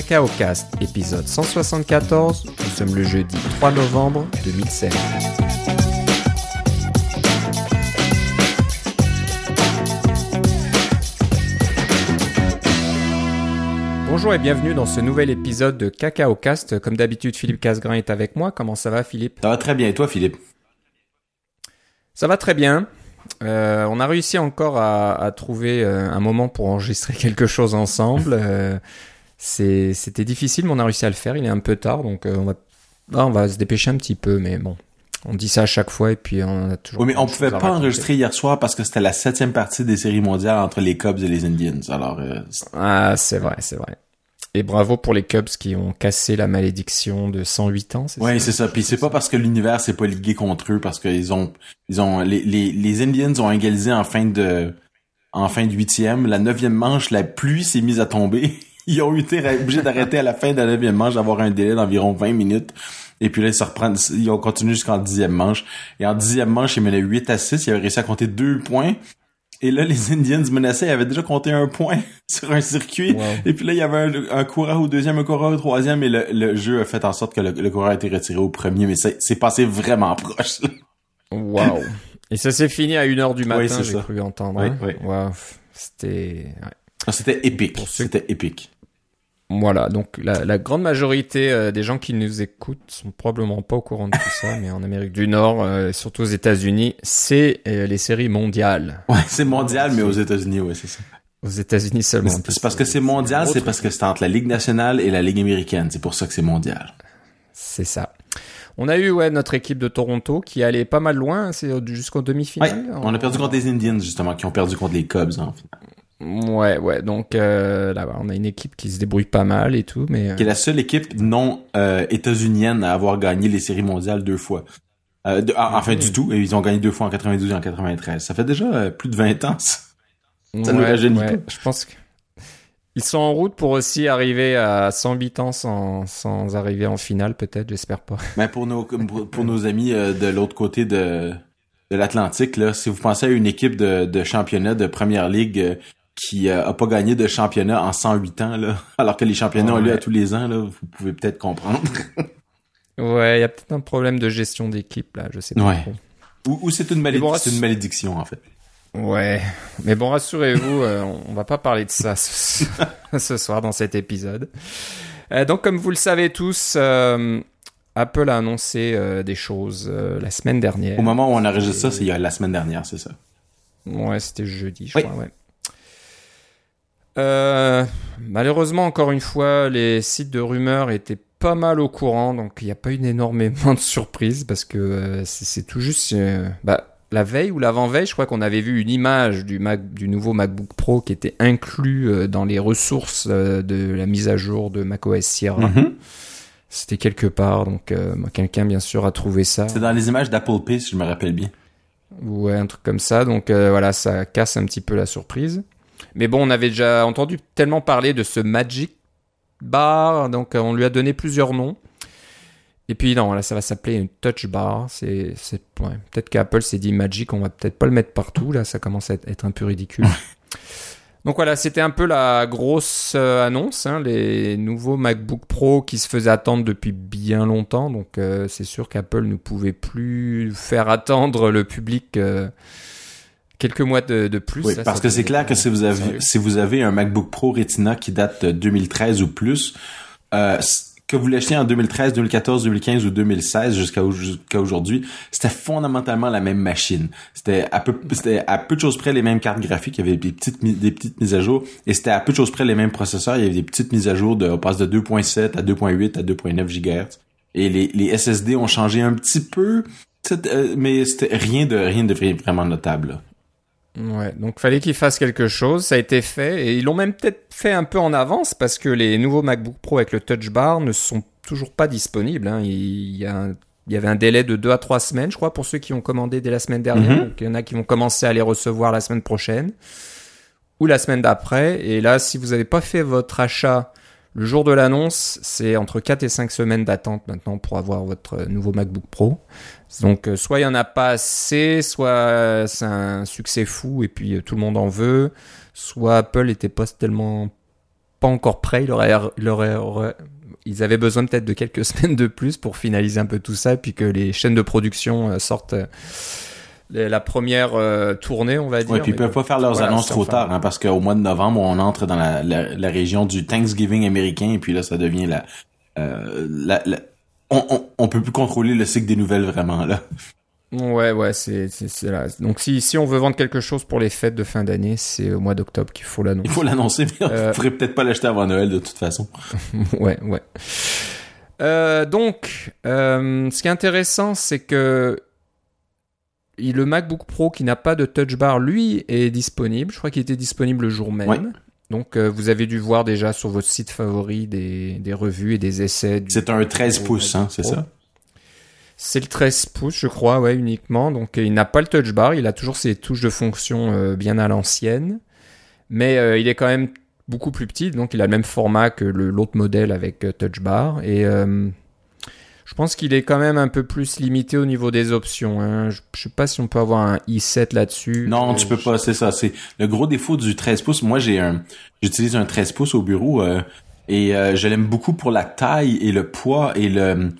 Cacao Cast, épisode 174. Nous sommes le jeudi 3 novembre 2016. Bonjour et bienvenue dans ce nouvel épisode de Cacao Cast. Comme d'habitude, Philippe Casgrain est avec moi. Comment ça va, Philippe? Ça va très bien. Et toi, Philippe? Ça va très bien. Euh, on a réussi encore à, trouver euh, un moment pour enregistrer quelque chose ensemble. Euh, c'était difficile, mais on a réussi à le faire. Il est un peu tard, donc on va, ah, on va se dépêcher un petit peu, mais bon. On dit ça à chaque fois et puis on a toujours. Oui, mais on pouvait pas enregistrer hier soir parce que c'était la septième partie des séries mondiales entre les Cubs et les Indians. Alors. ah, c'est vrai, c'est vrai. Et bravo pour les Cubs qui ont cassé la malédiction de 108 ans, c'est ouais, c'est ça. Puis c'est pas parce que l'univers s'est pas ligué contre eux, parce qu'ils ont, ils ont, les, les, les Indians ont égalisé en fin de, en fin de huitième. La neuvième manche, la pluie s'est mise à tomber. Ils ont été obligés d'arrêter à la fin de la neuvième manche, d'avoir un délai d'environ 20 minutes. Et puis là, ils se reprennent, ils ont continué jusqu'en dixième manche. Et en dixième manche, ils menaient 8 à 6. Ils avaient réussi à compter deux points. Et là, les Indians menaçaient, ils avaient déjà compté un point sur un circuit. Et puis là, il y avait un, un, coureur au deuxième, un coureur au troisième, et le, jeu a fait en sorte que le, coureur a été retiré au premier, mais c'est passé vraiment proche. Wow. Et ça s'est fini à 1h du matin, j'ai cru entendre. Hein? Wow. C'était... Ah, c'était épique. C'était épique. Voilà, donc la, grande majorité euh, des gens qui nous écoutent sont probablement pas au courant de tout ça, mais en Amérique du Nord, euh, surtout aux États-Unis, c'est euh, les séries mondiales. Ouais, c'est mondial, mais aux États-Unis, ouais, c'est ça. Aux États-Unis seulement. C'est parce que c'est mondial, c'est parce que c'est entre la Ligue nationale et la Ligue américaine. C'est pour ça que c'est mondial. C'est ça. On a eu ouais notre équipe de Toronto qui allait pas mal loin, c'est jusqu'au demi-finale. Ouais, on a perdu contre les Indians justement, qui ont perdu contre les Cubs en finale. Ouais, ouais. Donc euh, là, on a une équipe qui se débrouille pas mal et tout, mais euh... qui est la seule équipe non euh, états-unienne à avoir gagné les séries mondiales deux fois. Euh, ah, enfin, du tout. Et ils ont gagné deux fois en 92 et en 93. Ça fait déjà euh, plus de 20 ans. Ça, ça nous ouais. Je pense que ils sont en route pour aussi arriver à 108 ans sans, sans arriver en finale, peut-être. J'espère pas. Mais pour nos pour nos amis euh, de l'autre côté de de l'Atlantique, là, si vous pensez à une équipe de, de championnat de première ligue qui euh, a pas gagné de championnat en 108 ans, là, alors que les championnats ont lieu à tous les ans, là, vous pouvez peut-être comprendre. ouais, il y a peut-être un problème de gestion d'équipe, là, je sais pas trop. Ou, c'est une, une malédiction, en fait. Ouais, mais bon, rassurez-vous, euh, on va pas parler de ça ce, soir dans cet épisode. Euh, donc, comme vous le savez tous, Apple a annoncé des choses la semaine dernière. Au moment où on a enregistre ça, c'est la semaine dernière, c'est ça. Ouais, c'était jeudi, je crois, ouais. Euh, malheureusement, encore une fois, les sites de rumeurs étaient pas mal au courant, donc il n'y a pas eu énormément de surprises parce que euh, c'est tout juste euh, bah, la veille ou l'avant-veille, je crois qu'on avait vu une image du, Mac, du nouveau MacBook Pro qui était inclus dans les ressources de la mise à jour de macOS Sierra. Mm-hmm. C'était quelque part, donc quelqu'un bien sûr a trouvé ça. C'est dans les images d'Apple Pay, si je me rappelle bien. Ouais, un truc comme ça, donc voilà, ça casse un petit peu la surprise. Mais bon, on avait déjà entendu tellement parler de ce Magic Bar, donc euh, on lui a donné plusieurs noms. Et puis non, là ça va s'appeler une Touch Bar. C'est, peut-être qu'Apple s'est dit Magic, on va peut-être pas le mettre partout. Là, ça commence à être un peu ridicule. Donc voilà, c'était un peu la grosse euh, annonce, hein, les nouveaux MacBook Pro qui se faisaient attendre depuis bien longtemps. Donc euh, c'est sûr qu'Apple ne pouvait plus faire attendre le public quelques mois de, plus. Oui, parce que c'est clair que si vous avez si vous avez un MacBook Pro Retina qui date de 2013 ou plus, euh, que vous l'achetiez en 2013, 2014, 2015 ou 2016 jusqu'à jusqu'à aujourd'hui, c'était fondamentalement la même machine. C'était à peu c'était à peu de choses près les mêmes cartes graphiques, il y avait des petites des petites mises à jour et c'était à peu de choses près les mêmes processeurs, il y avait des petites mises à jour de on passe de 2.7 à 2.8 à 2.9 GHz et les les SSD ont changé un petit peu euh, mais c'était rien de rien de vraiment notable. Ouais, donc fallait qu'ils fassent quelque chose, ça a été fait, et ils l'ont même peut-être fait un peu en avance, parce que les nouveaux MacBook Pro avec le Touch Bar ne sont toujours pas disponibles. Hein. Il, y a il y avait un délai de 2 à 3 semaines, je crois, pour ceux qui ont commandé dès la semaine dernière. Mhm. Donc il y en a qui vont commencer à les recevoir la semaine prochaine, ou la semaine d'après. Et là, si vous n'avez pas fait votre achat le jour de l'annonce, c'est entre 4 et 5 semaines d'attente maintenant pour avoir votre nouveau MacBook Pro. Donc euh, soit il y en a pas assez, soit c'est un succès fou et puis euh, tout le monde en veut, soit Apple était pas tellement pas encore prêt. Il aurait, il aurait, aurait- ils avaient besoin peut-être de quelques semaines de plus pour finaliser un peu tout ça, puis que les chaînes de production euh, sortent la première euh, tournée, on va dire. Ouais, puis ils peuvent pas faire leurs voilà, annonces trop tard, hein, parce qu'au mois de novembre, on entre dans la, la, la région du Thanksgiving américain, et puis là, ça devient la, euh, la, la- on, on, on peut plus contrôler le cycle des nouvelles vraiment là. Ouais, ouais, c'est c'est- là. Donc si, si on veut vendre quelque chose pour les fêtes de fin d'année, c'est au mois d'octobre qu'il faut l'annoncer. Il faut l'annoncer, mais on Euh. pourrait peut-être pas l'acheter avant Noël de toute façon. ouais, ouais. Euh, donc, euh, ce qui est intéressant, c'est que le MacBook Pro qui n'a pas de Touch Bar, lui, est disponible. Je crois qu'il était disponible le jour même. Ouais. Donc, euh, vous avez dû voir déjà sur votre site favori des, des revues et des essais. C'est un 13 du pouces, hein, c'est ça? C'est le 13 pouces, je crois, ouais, uniquement. Donc, euh, il n'a pas le touch bar. Il a toujours ses touches de fonction euh, bien à l'ancienne. Mais euh, il est quand même beaucoup plus petit. Donc, il a le même format que l'autre modèle avec touch bar. Et je pense qu'il est quand même un peu plus limité au niveau des options. hein. Je, je sais pas si on peut avoir un i7 là-dessus. Non, Euh, tu peux pas, c'est ça. C'est le gros défaut du 13 pouces. Moi, j'ai un, j'utilise un 13 pouces au bureau euh, et euh, je l'aime beaucoup pour la taille et le poids et le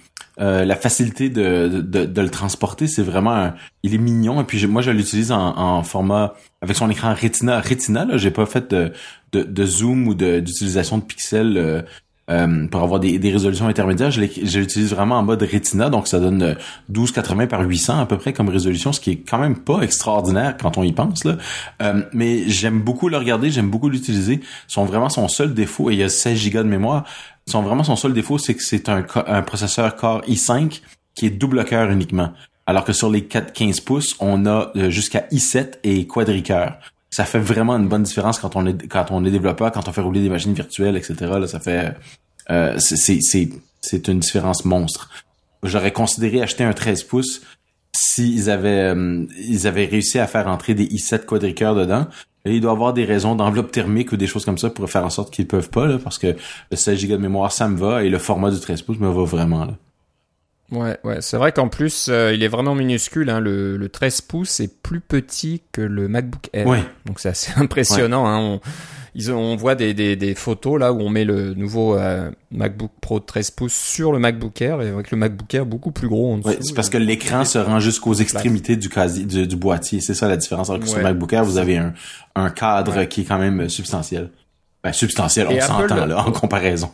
euh, la facilité de, de, de le transporter. C'est vraiment, un- il est mignon et puis je- moi, je l'utilise en, en format avec son écran Retina. Retina, là, j'ai pas fait de, de, de zoom ou d'utilisation de, pixels. Euh, euh, pour avoir des, des résolutions intermédiaires, je l'utilise vraiment en mode Retina, donc ça donne euh, 1280 par 800 à peu près comme résolution, ce qui est quand même pas extraordinaire quand on y pense là. Euh, mais j'aime beaucoup le regarder, j'aime beaucoup l'utiliser. Son vraiment son seul défaut, et il y a 16 Go de mémoire. Son vraiment son seul défaut, c'est que c'est un, un processeur Core i5 qui est double cœur uniquement. Alors que sur les 4 15 pouces, on a euh, jusqu'à i7 et quadricœur. Ça fait vraiment une bonne différence quand on est quand on est développeur, quand on fait rouler des machines virtuelles, etc. Là, ça fait euh, c'est une différence monstre. J'aurais considéré acheter un 13 pouces s'ils avaient euh, ils avaient réussi à faire entrer des i7 quadricœurs dedans. Et il doit avoir des raisons d'enveloppe thermique ou des choses comme ça pour faire en sorte qu'ils peuvent pas là, parce que le 16 Go de mémoire ça me va et le format du 13 pouces me va vraiment là. Ouais, ouais. C'est vrai qu'en plus, euh, il est vraiment minuscule. Hein. Le, le 13 pouces est plus petit que le MacBook Air. Ouais. Donc c'est assez impressionnant. Hein. On, ils on voit des, des, des photos là où on met le nouveau euh, MacBook Pro de 13 pouces sur le MacBook Air et avec le MacBook Air beaucoup plus gros en dessous. Ouais, c'est parce que l'écran se rend jusqu'aux extrémités du casier du, du boîtier, c'est ça la différence. Alors que sur Ouais. MacBook Air, vous avez un, un cadre qui est quand même substantiel. Ben substantiel, on s'entend là en comparaison.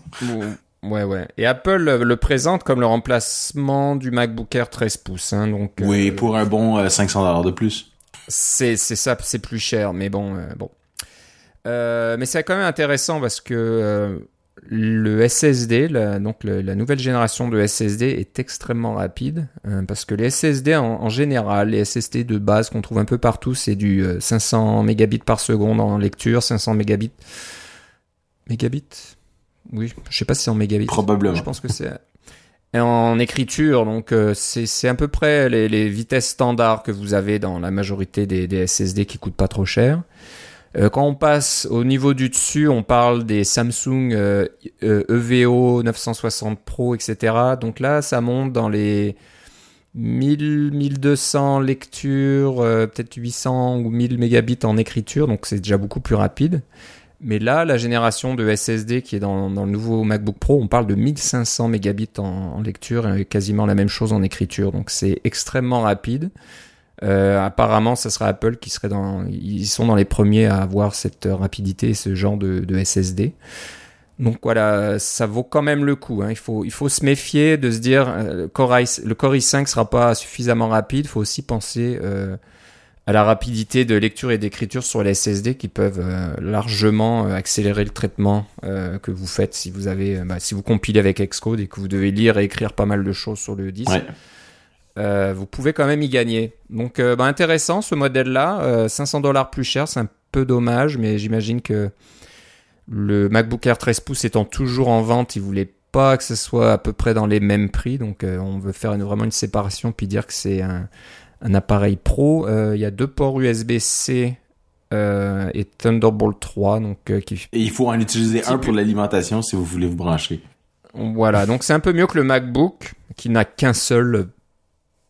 Ouais, ouais. Et Apple euh, le présente comme le remplacement du MacBook Air 13 pouces. Hein. Donc, Oui, euh, pour un bon euh, 500 dollars de plus. C'est ça, c'est plus cher, mais bon, euh, bon. Euh, mais c'est quand même intéressant parce que euh, le SSD, la, donc le- la nouvelle génération de SSD est extrêmement rapide euh, parce que les SSD en, en général, les SSD de base qu'on trouve un peu partout, c'est du euh, 500 mégabits par seconde en lecture, 500 mégabits. Mégabits? Oui, je sais pas si c'est en mégabits. Probablement. Je pense que c'est et en écriture, donc euh, c'est c'est à peu près les, les vitesses standards que vous avez dans la majorité des, des SSD qui coûtent pas trop cher. Euh, quand on passe au niveau du dessus, on parle des Samsung euh, euh, EVO 960 Pro, etc. Donc là, ça monte dans les 1000, 1200 lectures, peut-être 800 ou 1000 mégabits en écriture, donc c'est déjà beaucoup plus rapide. Mais là, la génération de SSD qui est dans, le nouveau MacBook Pro, on parle de 1500 mégabits en, lecture et quasiment la même chose en écriture. Donc c'est extrêmement rapide. Euh, apparemment, ce sera Apple qui serait dans, ils sont dans les premiers à avoir cette rapidité et ce genre de, SSD. Donc voilà, ça vaut quand même le coup. Hein. Il faut, il faut se méfier de se dire euh, le Core i, le Core i5 sera pas suffisamment rapide. Il faut aussi penser euh, à la rapidité de lecture et d'écriture sur les SSD qui peuvent euh, largement euh, accélérer le traitement euh, que vous faites si vous avez, bah, si vous compilez avec Xcode et que vous devez lire et écrire pas mal de choses sur le disque. Ouais. Euh, vous pouvez quand même y gagner. Donc, bah, intéressant ce modèle-là. Euh, 500 dollars plus cher, c'est un peu dommage, mais j'imagine que le MacBook Air 13 pouces étant toujours en vente, ils voulaient pas que ce soit à peu près dans les mêmes prix. Donc, on veut faire une- vraiment une séparation puis dire que c'est un, un appareil pro. Euh, Il y a deux ports USB-C euh, et Thunderbolt 3, donc euh, qui Et il faut en utiliser un pour l'alimentation si vous voulez vous brancher. Voilà, donc c'est un peu mieux que le MacBook qui n'a qu'un seul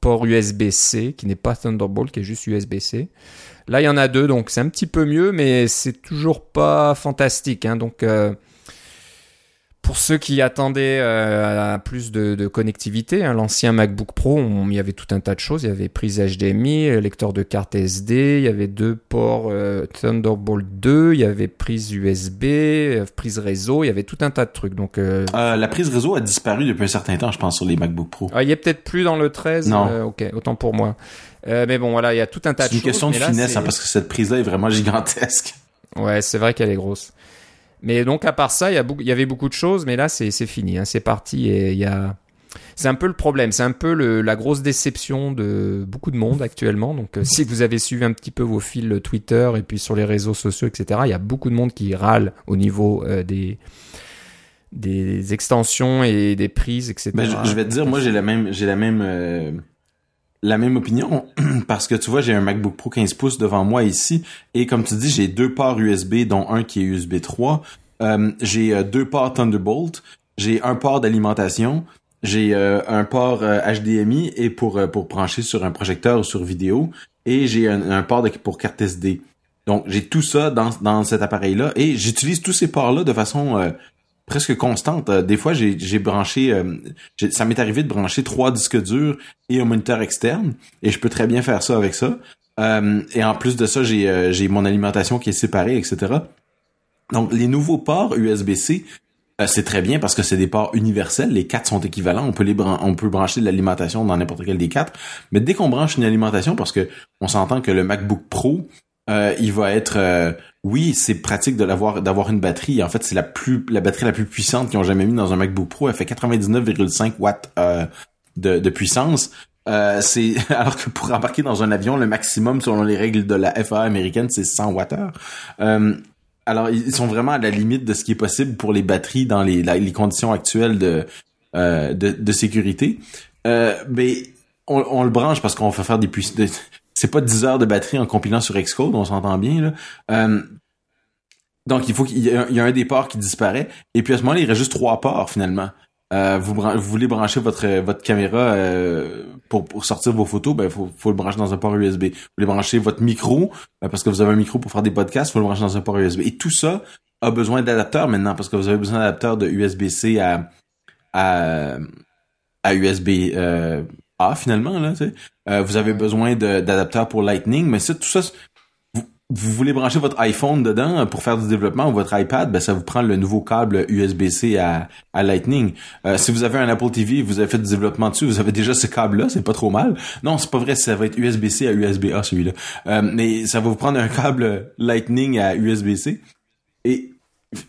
port USB-C, qui n'est pas Thunderbolt, qui est juste USB-C. Là, il y en a deux, donc c'est un petit peu mieux, mais c'est toujours pas fantastique. hein. Donc, euh, pour ceux qui attendaient euh, à plus de, de connectivité, hein, l'ancien MacBook Pro, il y avait tout un tas de choses. Il y avait prise HDMI, euh, lecteur de carte SD, il y avait deux ports euh, Thunderbolt 2, il y avait prise USB, euh, prise réseau, il y avait tout un tas de trucs. Donc la prise réseau a disparu depuis un certain temps, je pense, sur les MacBook Pro. Ah, il a peut-être plus dans le 13. Non. ok, autant pour moi. mais bon, voilà, il y a tout un tas de C'est choses. une question de là, finesse, c'est- hein, parce que cette prise-là est vraiment gigantesque. Ouais, c'est vrai qu'elle est grosse. Mais donc à part ça, il y, avait beaucoup de choses, mais là c'est fini, hein, c'est parti et. C'est un peu le problème, c'est un peu la grosse déception de beaucoup de monde actuellement. Donc euh, si vous avez suivi un petit peu vos fils Twitter et puis sur les réseaux sociaux, etc., il y a beaucoup de monde qui râle au niveau euh, des extensions et des prises, etc. Ben, je, vais te dire, moi j'ai la même, j'ai la même, euh, la même opinion parce que tu vois, j'ai un MacBook Pro 15 pouces devant moi ici et comme tu dis, j'ai deux ports USB dont un qui est USB 3. Euh, j'ai euh, deux ports Thunderbolt, j'ai un port d'alimentation, j'ai euh, un port HDMI et pour pour brancher sur un projecteur ou sur vidéo et j'ai un, port pour carte SD. Donc j'ai tout ça dans dans cet appareil là et j'utilise tous ces ports là de façon presque constante. Euh, des fois, j'ai branché, euh, ça m'est arrivé de brancher trois disques durs et un moniteur externe, et je peux très bien faire ça avec ça. Euh, et en plus de ça, j'ai euh, mon alimentation qui est séparée, etc. Donc, les nouveaux ports USB-C, c'est très bien parce que c'est des ports universels. Les quatre sont équivalents. On peut les on peut brancher de l'alimentation dans n'importe quel des quatre. Mais dès qu'on branche une alimentation, parce que on s'entend que le MacBook Pro, euh, il va être euh, oui, c'est pratique de l'avoir d'avoir une batterie. En fait, c'est la plus la batterie la plus puissante qu'ils ont jamais mis dans un MacBook Pro. Elle fait 99,5 watts euh, de, de puissance. Euh, c'est alors que pour embarquer dans un avion, le maximum selon les règles de la FAA américaine, c'est 100 watts-heure. Euh, alors ils sont vraiment à la limite de ce qui est possible pour les batteries dans les, les conditions actuelles de euh, de, de sécurité. Mais on, on le branche parce qu'on fait faire des puissances. C'est pas 10 heures de batterie en compilant sur Xcode, on s'entend bien là. Euh, donc il faut qu'il y, y a un des ports qui disparaît et puis à ce moment-là il reste juste trois ports finalement. Euh, vous, vous voulez brancher votre votre caméra euh, pour, pour sortir vos photos, ben faut, faut le brancher dans un port USB. Vous voulez brancher votre micro euh, parce que vous avez un micro pour faire des podcasts, faut le brancher dans un port USB. Et tout ça a besoin d'adapteurs maintenant parce que vous avez besoin d'adapteurs de USB-C à à, à USB euh, A finalement là. tu sais. Euh, vous avez besoin d'adapteurs pour Lightning, mais ça tout ça vous, vous voulez brancher votre iPhone dedans pour faire du développement ou votre iPad, ben ça vous prend le nouveau câble USB-C à, à Lightning. Euh, si vous avez un Apple TV, vous avez fait du développement dessus, vous avez déjà ce câble-là, c'est pas trop mal. Non, c'est pas vrai, ça va être USB-C à USB-A celui-là. Euh, mais ça va vous prendre un câble Lightning à USB-C. Et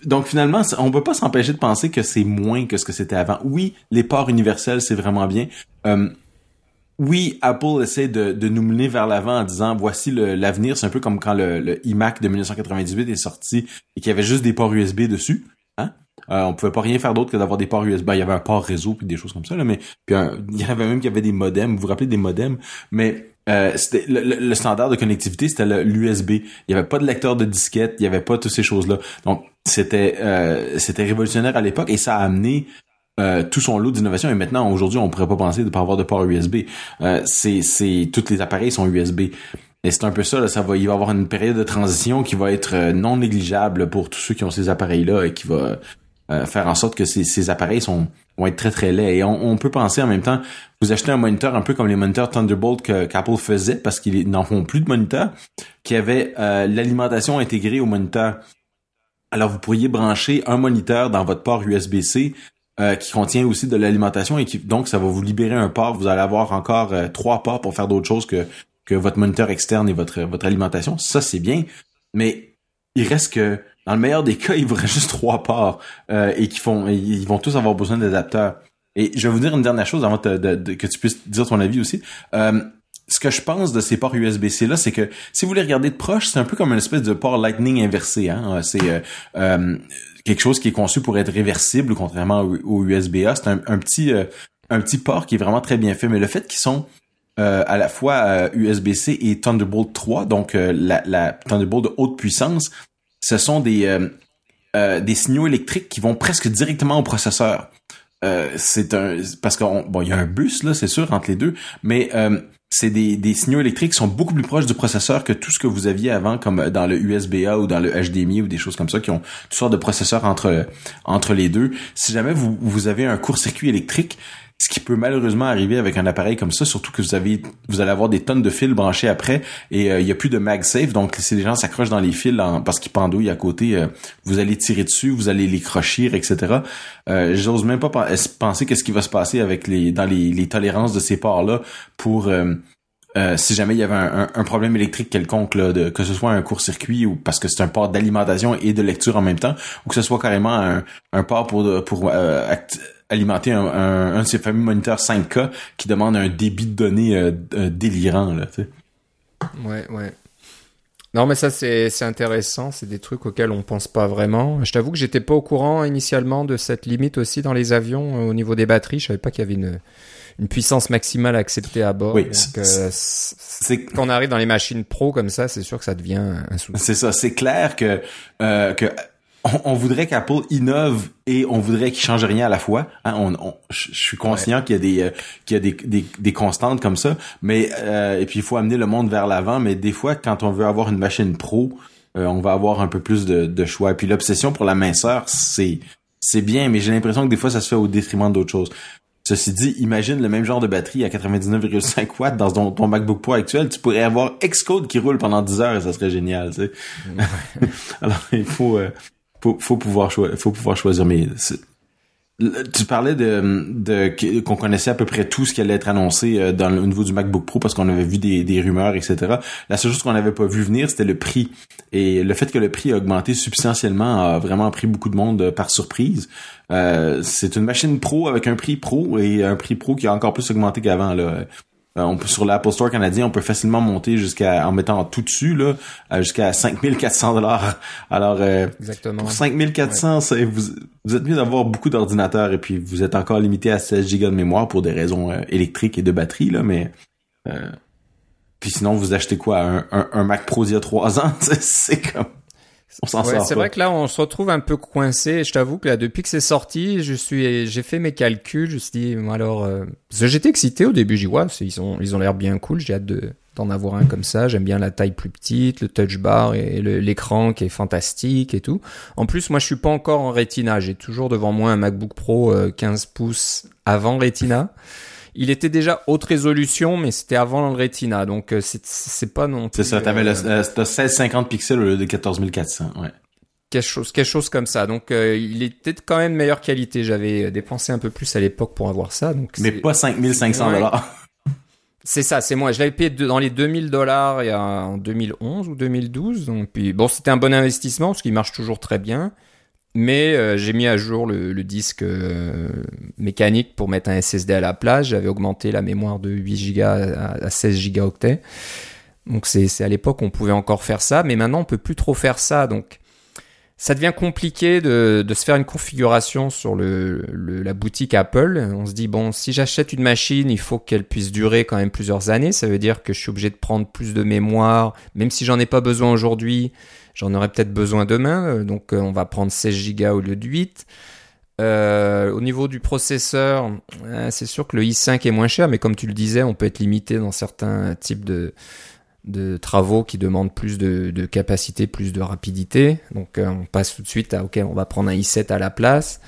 donc finalement, on peut pas s'empêcher de penser que c'est moins que ce que c'était avant. Oui, les ports universels, c'est vraiment bien. Euh, oui, Apple essaie de, nous mener vers l'avant en disant voici l'avenir. C'est un peu comme quand le, le iMac de 1998 est sorti et qu'il y avait juste des ports USB dessus. Hein? Euh, on pouvait pas rien faire d'autre que d'avoir des ports USB. Ben, il y avait un port réseau puis des choses comme ça là, mais puis un- il y avait même qu'il y avait des modems. Vous vous rappelez des modems? Mais euh, le, standard de connectivité, c'était l'USB. Il y avait pas de lecteur de disquette, il y avait pas toutes ces choses-là. Donc c'était euh, c'était révolutionnaire à l'époque et ça a amené euh, tout son lot d'innovation et maintenant aujourd'hui on pourrait pas penser de pas avoir de port USB. Euh, c'est tous les appareils sont USB. Et c'est un peu ça, là, ça va, il va y avoir une période de transition qui va être euh, non négligeable pour tous ceux qui ont ces appareils-là et qui va euh, faire en sorte que ces, ces appareils sont vont être très très laids. Et on, peut penser en même temps, vous achetez un moniteur un peu comme les moniteurs Thunderbolt que qu'Apple faisait parce qu'ils n'en font plus de moniteurs, qui avait l'alimentation intégrée au moniteur. Alors vous pourriez brancher un moniteur dans votre port USB-C euh, qui contient aussi de l'alimentation et qui donc ça va vous libérer un port. Vous allez avoir encore euh, trois ports pour faire d'autres choses que que votre moniteur externe et votre votre alimentation. Ça c'est bien, mais il reste que dans le meilleur des cas, il vous reste juste trois ports euh, et qui font ils vont tous avoir besoin d'adapteurs. Et je vais vous dire une dernière chose avant de- de- de- que tu puisses dire ton avis aussi. Euh, ce que je pense de ces ports USB-C là, c'est que si vous les regardez de proche, c'est un peu comme une espèce de port Lightning inversé. Hein? C'est euh, euh, quelque chose qui est conçu pour être réversible, contrairement au, USB-A. C'est un, petit euh, un petit port qui est vraiment très bien fait. Mais le fait qu'ils sont euh, à la fois euh, USB-C et Thunderbolt 3, donc euh, la, la Thunderbolt de haute puissance, ce sont des euh, euh, des signaux électriques qui vont presque directement au processeur. Euh, c'est un parce qu'on bon y a un bus là c'est sûr entre les deux mais euh, c'est des, des signaux électriques qui sont beaucoup plus proches du processeur que tout ce que vous aviez avant comme dans le USB-A ou dans le HDMI ou des choses comme ça qui ont toutes sortes de processeurs entre entre les deux. Si jamais vous vous avez un court-circuit électrique ce qui peut malheureusement arriver avec un appareil comme ça, surtout que vous avez, vous allez avoir des tonnes de fils branchés après et euh, il y a plus de MagSafe. Donc si les gens s'accrochent dans les fils parce qu'ils pendouillent à côté, euh, vous allez tirer dessus, vous allez les crochir, etc. Euh, J'ose même pas penser qu'est-ce qui va se passer avec les dans les, les tolérances de ces ports là pour euh, si jamais il y avait un, un, problème électrique quelconque, là, de, que ce soit un court-circuit ou parce que c'est un port d'alimentation et de lecture en même temps, ou que ce soit carrément un, un port pour, pour alimenter un, un, de ces fameux moniteurs 5K qui demande un débit de données euh, euh, délirant, là, tu sais. Ouais, ouais. Non, mais ça, c'est, c'est intéressant. C'est des trucs auxquels on pense pas vraiment. Je t'avoue que j'étais pas au courant initialement de cette limite aussi dans les avions euh, au niveau des batteries. Je savais pas qu'il y avait une, une puissance maximale acceptée à bord. Oui, c'est, quand on arrive dans les machines pro comme ça, c'est sûr que ça devient un souci. C'est ça. C'est clair que, euh, que on, voudrait qu'Apple innove et on voudrait qu'il change rien à la fois. Hein, on, je suis conscient qu'il y a des euh, qu'il y a des, des, constantes comme ça, mais euh, et puis il faut amener le monde vers l'avant. Mais des fois, quand on veut avoir une machine pro, euh, on va avoir un peu plus de, de choix. Et puis l'obsession pour la minceur, c'est c'est bien, mais j'ai l'impression que des fois ça se fait au détriment d'autres choses. Ceci dit, imagine le même genre de batterie à 99,5 watts dans ton, MacBook Pro actuel, tu pourrais avoir Xcode qui roule pendant 10 heures et ça serait génial, tu sais. Alors il faut faut, faut pouvoir choisir. Mais tu parlais de, qu'on connaissait à peu près tout ce qui allait être annoncé euh, dans le, au niveau du MacBook Pro parce qu'on avait vu des, des rumeurs, etc. La seule chose qu'on n'avait pas vu venir, c'était le prix. Et le fait que le prix a augmenté substantiellement a vraiment pris beaucoup de monde euh, par surprise. Euh, c'est une machine pro avec un prix pro et un prix pro qui a encore plus augmenté qu'avant. Là. Euh, on peut sur l'Apple Store canadien, on peut facilement monter jusqu'à en mettant tout dessus là jusqu'à 5400 dollars. Alors euh, Exactement. pour 5400, vous, vous êtes mieux d'avoir beaucoup d'ordinateurs et puis vous êtes encore limité à 16 Go de mémoire pour des raisons euh, électriques et de batterie là, mais puis sinon vous achetez quoi un, un, un Mac Pro d'il y a trois ans, c'est comme c'est vrai que là, on se retrouve un peu coincé. Je t'avoue que là, depuis que c'est sorti, je suis, j'ai fait mes calculs. Je me suis dit, alors, euh... j'étais excité au début. J'ai dit, ouais, ils ont, ils ont l'air bien cool. J'ai hâte de, d'en avoir un comme ça. J'aime bien la taille plus petite, le touch bar et l'écran qui est fantastique et tout. En plus, moi, je suis pas encore en Retina. J'ai toujours devant moi un MacBook Pro 15 euh, pouces avant Retina. Il était déjà haute résolution, mais c'était avant le Retina, donc euh, c'est pas non plus. C'est ça, t'avais euh, le, 1650 pixels au lieu de 14400, ouais. Quelque chose, quelque chose comme ça. Donc euh, il était quand même de meilleure qualité. J'avais dépensé un peu plus à l'époque pour avoir ça. Donc mais pas 5500 dollars. C'est ça, c'est moi. Je l'avais payé dans les 2000 dollars en 2011 ou 2012. Donc puis bon, c'était un bon investissement parce qu'il marche toujours très bien. Mais euh, j'ai mis à jour le, disque euh, mécanique pour mettre un SSD à la place. J'avais augmenté la mémoire de 8 Go à, 16 Go. Donc c'est à l'époque on pouvait encore faire ça, mais maintenant on peut plus trop faire ça. Donc ça devient compliqué de, se faire une configuration sur la boutique Apple. On se dit bon, si j'achète une machine, il faut qu'elle puisse durer quand même plusieurs années. Ça veut dire que je suis obligé de prendre plus de mémoire, même si j'en ai pas besoin aujourd'hui. J'en aurais peut-être besoin demain, euh, donc euh, on va prendre 16 Go au lieu de 8. Euh, au niveau du processeur, c'est sûr que le i5 est moins cher, mais comme tu le disais, on peut être limité dans certains types de, de travaux qui demandent plus de, de capacité, plus de rapidité. Donc on passe tout de suite à OK, on va prendre un i7 à la place.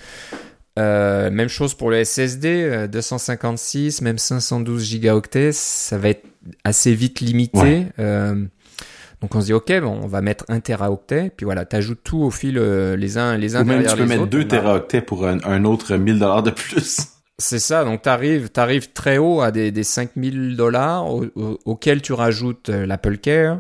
même chose pour le SSD, 256, même 512 Go ça va être assez vite limité. Donc on se dit ok, bon, on va mettre un teraoctet, puis voilà, t'ajoutes tout au fil euh, les uns les uns Ou même tu peux mettre deux teraoctets pour un, autre 1000 dollars de plus. C'est ça, donc t'arrives arrives très haut à des, des 5000 dollars auxquels tu rajoutes euh, l'Apple Care,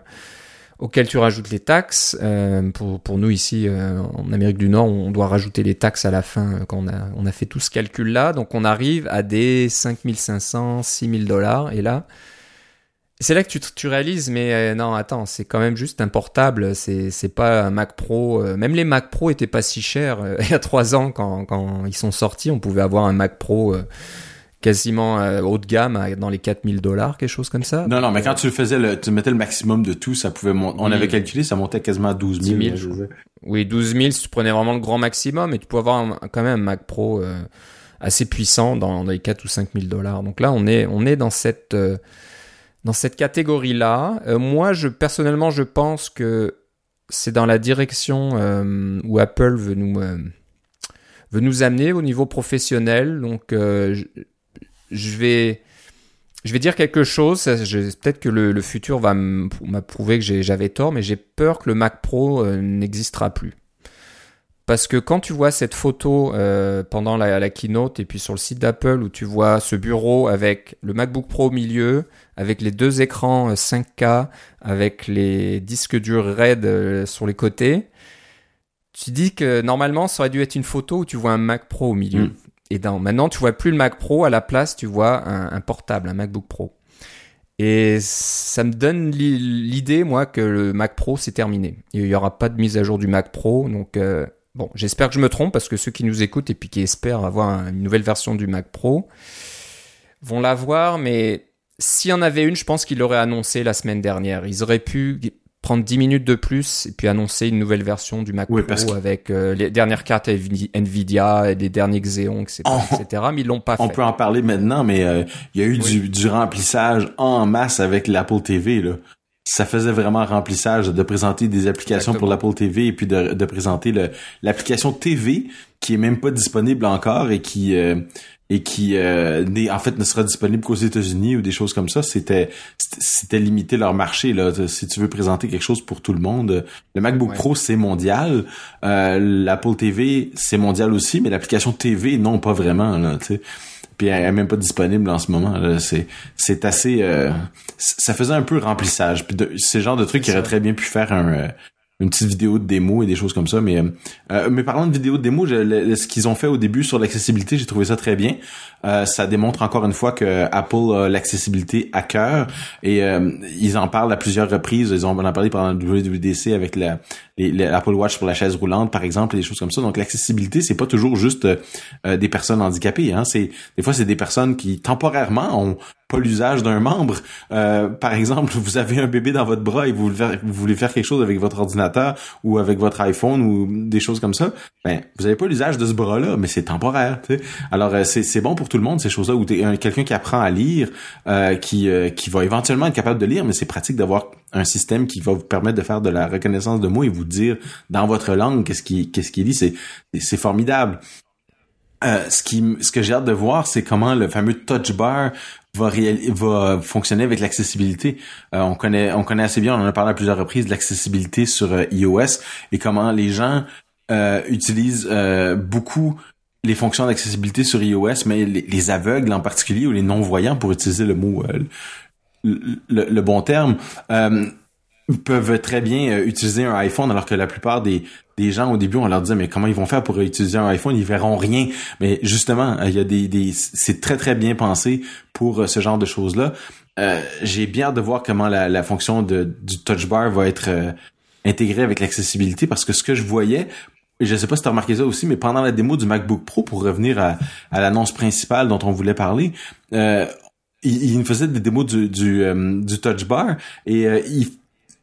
auxquels tu rajoutes les taxes. Euh, pour, pour nous ici en Amérique du Nord, on doit rajouter les taxes à la fin quand on a, on a fait tout ce calcul-là. Donc on arrive à des 5500, 6000 dollars. Et là, c'est là que tu, tu réalises, mais euh, non, attends, c'est quand même juste un portable, c'est, c'est pas un Mac Pro. Euh, même les Mac Pro étaient pas si chers. Euh, il y a trois ans, quand, quand ils sont sortis, on pouvait avoir un Mac Pro quasiment haut de gamme dans les 4000 dollars, quelque chose comme ça. Non, non, mais quand tu faisais, le, tu mettais le maximum de tout, ça pouvait monter. On avait calculé, ça montait quasiment à 12 000. oui, 12 000 si tu prenais vraiment le grand maximum, et tu pouvais avoir quand même un Mac Pro assez puissant dans, les 4 ou 5 000 dollars. Donc là, on est, on est dans cette, dans cette catégorie-là. moi, je, personnellement, je pense que c'est dans la direction où Apple veut nous, veut nous amener au niveau professionnel. Donc, je, je vais je vais dire quelque chose, peut-être que le, futur va m'approuver que j'avais tort, mais j'ai peur que le Mac Pro euh, n'existera plus. Parce que quand tu vois cette photo euh, pendant la, keynote et puis sur le site d'Apple où tu vois ce bureau avec le MacBook Pro au milieu, avec les deux écrans 5K, euh, avec les disques durs RAID sur les côtés, tu dis que normalement ça aurait dû être une photo où tu vois un Mac Pro au milieu. Mm. Et dans, maintenant, tu vois plus le Mac Pro, à la place, tu vois un, portable, un MacBook Pro. Et ça me donne l'idée, moi, que le Mac Pro, c'est terminé. Il n'y aura pas de mise à jour du Mac Pro. Donc, euh, bon, j'espère que je me trompe, parce que ceux qui nous écoutent et puis qui espèrent avoir une nouvelle version du Mac Pro vont l'avoir, mais s'il y en avait une, je pense qu'ils l'auraient annoncé la semaine dernière. Ils auraient pu prendre 10 minutes de plus et puis annoncer une nouvelle version du Mac Pro avec euh, les dernières cartes Nvidia et les derniers Xeon, etc. etc. mais ils l'ont pas fait. On peut en parler maintenant, mais euh, il y a eu du, du, remplissage en masse avec l'Apple TV. Là. Ça faisait vraiment remplissage de présenter des applications pour l'Apple TV et puis de, de présenter l'application TV qui est même pas disponible encore et qui euh, et qui euh, en fait ne sera disponible qu'aux États-Unis ou des choses comme ça, c'était c'était limiter leur marché là. Si tu veux présenter quelque chose pour tout le monde, le MacBook Pro c'est mondial, euh, l'Apple TV c'est mondial aussi, mais l'application TV non pas vraiment là. sais Puis elle est même pas disponible en ce moment. C'est c'est assez euh, ça faisait un peu remplissage. Puis c'est le genre de truc qui aurait très bien pu faire un euh, une petite vidéo de démo et des choses comme ça. Mais, euh, mais parlant de vidéo de démo, ce qu'ils ont fait au début sur l'accessibilité, j'ai trouvé ça très bien. Euh, ça démontre encore une fois que Apple a l'accessibilité à cœur et euh, ils en parlent à plusieurs reprises. Ils ont en parlé pendant le WWDC avec la, l'Apple Watch pour la chaise roulante, par exemple, et des choses comme ça. Donc l'accessibilité, c'est pas toujours juste euh, des personnes handicapées. Hein. C'est des fois c'est des personnes qui temporairement ont pas l'usage d'un membre. Euh, par exemple, vous avez un bébé dans votre bras et vous, voulez faire quelque chose avec votre ordinateur ou avec votre iPhone ou des choses comme ça. Ben, vous avez pas l'usage de ce bras-là, mais c'est temporaire. Alors c'est bon pour tout le monde ces choses-là. Ou quelqu'un qui apprend à lire, euh, qui qui va éventuellement être capable de lire, mais c'est pratique d'avoir un système qui va vous permettre de faire de la reconnaissance de mots et vous dire dans votre langue qu'est-ce qui qu'est-ce qu'il dit. C'est c'est formidable. Euh, ce qui ce que j'ai hâte de voir, c'est comment le fameux touch bar va fonctionner avec l'accessibilité. Euh, on connaît on connaît assez bien, on en a parlé à plusieurs reprises l'accessibilité sur euh, iOS et comment les gens utilisent beaucoup les fonctions d'accessibilité sur iOS, mais les, aveugles en particulier ou les non-voyants pour utiliser le mot le, bon terme, euh, peuvent très bien euh, utiliser un iPhone alors que la plupart des, des gens au début on leur disait mais comment ils vont faire pour utiliser un iPhone? Ils verront rien. Mais justement il y a des, des c'est très très bien pensé pour euh, ce genre de choses là j'ai bien hâte de voir comment la, la fonction de, du touch bar va être intégrée avec l'accessibilité parce que ce que je voyais je sais pas si tu as remarqué ça aussi, mais pendant la démo du MacBook Pro, pour revenir à, à l'annonce principale dont on voulait parler, euh, il, il faisait des démos du, du, euh, du touch bar et euh, il,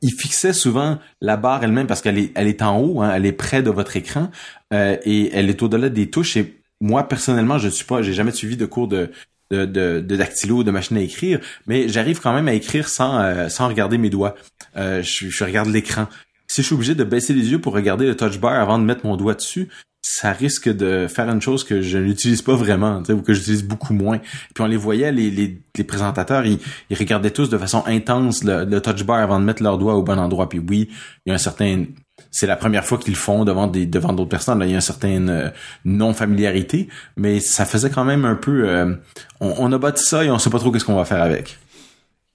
il fixait souvent la barre elle-même parce qu'elle est, en haut, hein, elle est près de votre écran euh, et elle est au-delà des touches. Et moi personnellement, je suis pas, j'ai jamais suivi de cours de de, de, de machine à écrire, mais j'arrive quand même à écrire sans sans regarder mes doigts. je, je regarde l'écran. Si je suis obligé de baisser les yeux pour regarder le touch bar avant de mettre mon doigt dessus, ça risque de faire une chose que je n'utilise pas vraiment, ou que j'utilise beaucoup moins. Puis on les voyait, les, les, les présentateurs, ils, ils, regardaient tous de façon intense le, touch bar avant de mettre leur doigt au bon endroit. Puis oui, il y a un certain... C'est la première fois qu'ils le font devant des devant d'autres personnes. Là, il y a une certaine euh, non-familiarité, mais ça faisait quand même un peu... Euh, on, on, a bâti ça et on sait pas trop qu'est-ce qu'on va faire avec.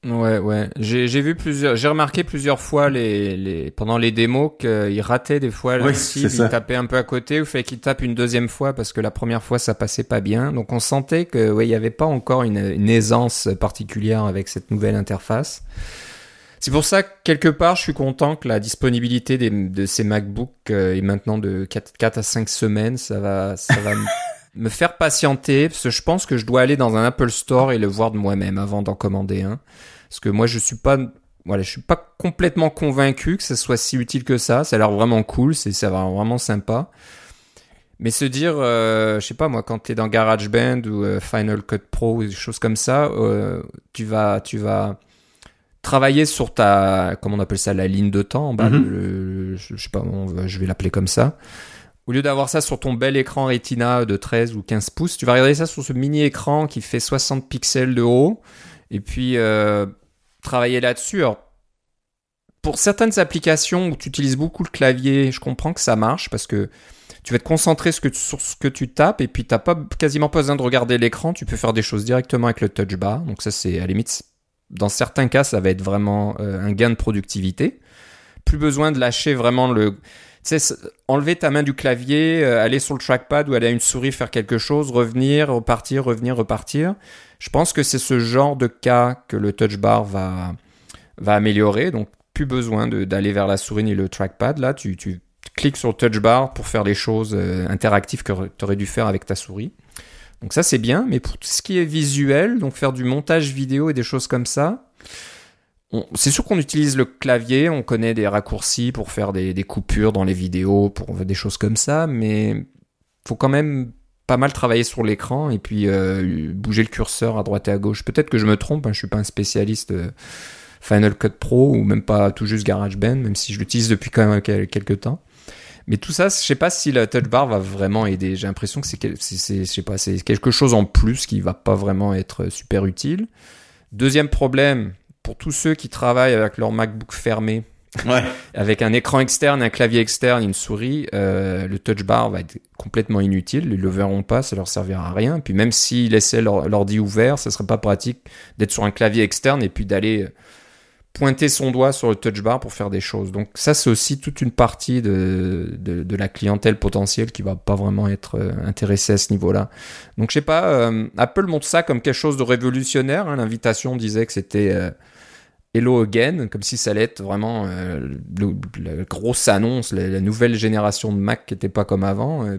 Ouais, ouais. J'ai, j'ai vu plusieurs, j'ai remarqué plusieurs fois les, les, pendant les démos qu'ils rataient des fois la cible, ils tapaient un peu à côté ou fait qu'ils tapent une deuxième fois parce que la première fois ça passait pas bien. Donc on sentait que, ouais, il y avait pas encore une, une aisance particulière avec cette nouvelle interface. C'est pour ça que quelque part, je suis content que la disponibilité des, de ces MacBooks euh, est maintenant de 4, 4 à 5 semaines. Ça va, ça va me faire patienter parce que je pense que je dois aller dans un Apple Store et le voir de moi-même avant d'en commander un. Parce que moi, je suis pas, voilà, je suis pas complètement convaincu que ça soit si utile que ça. Ça a l'air vraiment cool, c'est, ça va vraiment sympa. Mais se dire, euh, je sais pas moi, quand tu es dans GarageBand ou euh, Final Cut Pro ou des choses comme ça, euh, tu vas, tu vas travailler sur ta, comment on appelle ça, la ligne de temps. Mhm. le- je je sais pas, on- je vais l'appeler comme ça. Au lieu d'avoir ça sur ton bel écran Retina de 13 ou 15 pouces, tu vas regarder ça sur ce mini écran qui fait 60 pixels de haut et puis euh, travailler là-dessus. Pour certaines applications où tu utilises beaucoup le clavier, je comprends que ça marche parce que tu vas te concentrer sur ce que tu tapes et puis t'as pas quasiment pas besoin de regarder l'écran. Tu peux faire des choses directement avec le touch bar. Donc ça, c'est à limite, dans certains cas, ça va être vraiment euh, un gain de productivité. Plus besoin de lâcher vraiment le, tu sais, enlever ta main du clavier, euh, aller sur le trackpad ou aller à une souris faire quelque chose, revenir, repartir, revenir, repartir. Je pense que c'est ce genre de cas que le touch bar va, va améliorer. Donc, plus besoin d'aller vers la souris ni le trackpad. Là, tu, tu cliques sur le touch bar pour faire les choses euh, interactives que tu aurais dû faire avec ta souris. Donc ça, c'est bien. Mais pour tout ce qui est visuel, donc faire du montage vidéo et des choses comme ça, c'est sûr qu'on utilise le clavier, on connaît des raccourcis pour faire des, coupures dans les vidéos, pour des choses comme ça, mais faut quand même pas mal travailler sur l'écran et puis euh, bouger le curseur à droite et à gauche. Peut-être que je me trompe, hein, je suis pas un spécialiste euh, Final Cut Pro ou même pas tout juste GarageBand, même si je l'utilise depuis quand même quel- quelques temps. Mais tout ça, je sais pas si la touch bar va vraiment aider. J'ai l'impression que c'est, c'est, quelque chose en plus qui va pas vraiment être super utile. Deuxième problème, pour tous ceux qui travaillent avec leur MacBook fermé, Ouais. avec un écran externe, un clavier externe, une souris, euh, le touch bar va être complètement inutile. Ils le verront pas, ça leur servira à rien. Puis même s'ils laissaient leur- l'ordi ouvert, ça serait pas pratique d'être sur un clavier externe et puis d'aller pointer son doigt sur le touch bar pour faire des choses. Donc ça, c'est aussi toute une partie de, de, de la clientèle potentielle qui va pas vraiment être euh, intéressée à ce niveau-là. Donc je sais pas, euh, Apple montre ça comme quelque chose de révolutionnaire. hein. L'invitation disait que c'était euh, Hello Again, comme si ça allait être vraiment euh, le- la grosse annonce, la, la nouvelle génération de Mac qui n'était pas comme avant. Euh,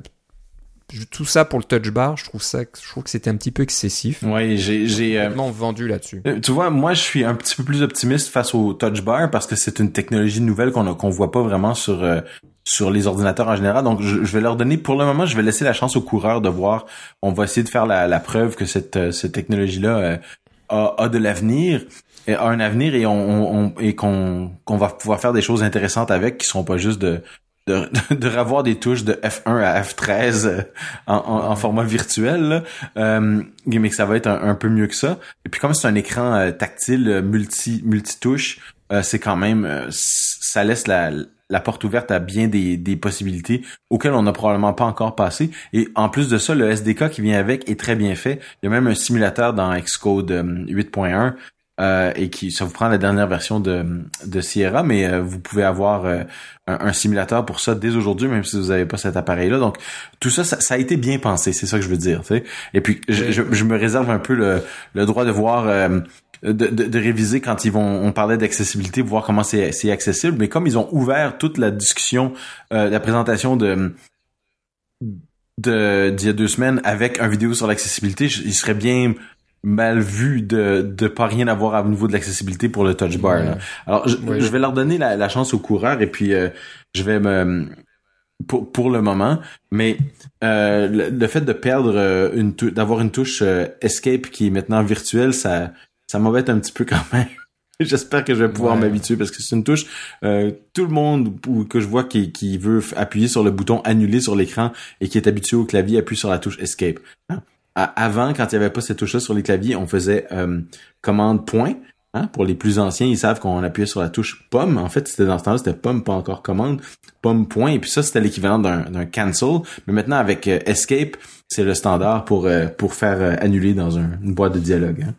tout ça pour le touch bar, je trouve ça, je trouve que c'était un petit peu excessif. Ouais, j'ai, j'ai, euh, vendu là-dessus. Euh, Tu vois, moi, je suis un petit peu plus optimiste face au touch bar parce que c'est une technologie nouvelle qu'on a, qu'on voit pas vraiment sur euh, sur les ordinateurs en général. Donc, je, je vais leur donner, pour le moment, je vais laisser la chance aux coureurs de voir. On va essayer de faire la, la preuve que cette, euh, cette technologie-là euh, a, a de l'avenir, a un avenir et on, on- et qu'on qu'on va pouvoir faire des choses intéressantes avec, qui seront pas juste de de, de revoir des touches de F1 à F13 euh, en, en, en format virtuel. Euh, mais que ça va être un, peu mieux que ça. Et puis comme c'est un écran euh, tactile euh, multi multitouche, euh, c'est quand même ça laisse la, la porte ouverte à bien des, des possibilités auxquelles on n'a probablement pas encore passé. Et en plus de ça, le SDK qui vient avec est très bien fait. Il y a même un simulateur dans Xcode euh, 8.1 euh, et qui ça vous prend la dernière version de, de Sierra, mais euh, vous pouvez avoir euh, un, un simulateur pour ça dès aujourd'hui, même si vous n'avez pas cet appareil-là. Donc tout ça, ça, ça a été bien pensé, c'est ça que je veux dire. Et puis je, je, je me réserve un peu le, le droit de voir. euh, de, de, de réviser quand ils vont on parlait d'accessibilité voir comment c'est c'est accessible mais comme ils ont ouvert toute la discussion euh, la présentation de de d'il y a deux semaines avec un vidéo sur l'accessibilité il serait bien mal vu de de pas rien avoir au niveau de l'accessibilité pour le touch bar là. alors je, Ouais. je vais leur donner la, la chance aux coureurs et puis euh, je vais me pour, pour le moment, mais euh, le, le fait de perdre euh, une d'avoir une touche euh, escape qui est maintenant virtuelle, ça ça m'embête un petit peu quand même. J'espère que je vais pouvoir Ouais. m'habituer parce que c'est une touche euh, tout le monde ou- que je vois qui, qui veut appuyer sur le bouton annuler sur l'écran et qui est habitué au clavier appuie sur la touche escape. hein? Avant, quand il n'y avait pas cette touche-là sur les claviers, on faisait euh, commande point. Hein? Pour les plus anciens, ils savent qu'on appuyait sur la touche pomme. En fait, c'était dans ce temps-là, c'était pomme, pas encore commande. Pomme point. Et puis ça, c'était l'équivalent d'un cancel. Mais maintenant, avec euh, escape, c'est le standard pour euh, pour faire euh, annuler dans un- une boîte de dialogue. hein.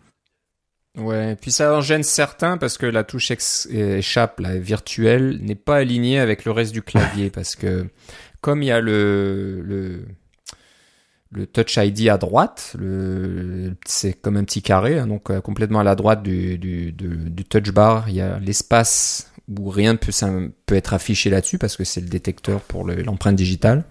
Ouais, puis ça en gêne certains parce que la touche euh, échappe, la virtuelle, n'est pas alignée avec le reste du clavier parce que comme il y a le, le, le Touch ID à droite, c'est comme un petit carré, hein, donc euh, complètement à la droite du, du, du, touch bar, il y a l'espace où rien peut, peut être affiché là-dessus parce que c'est le détecteur pour le- l'empreinte digitale.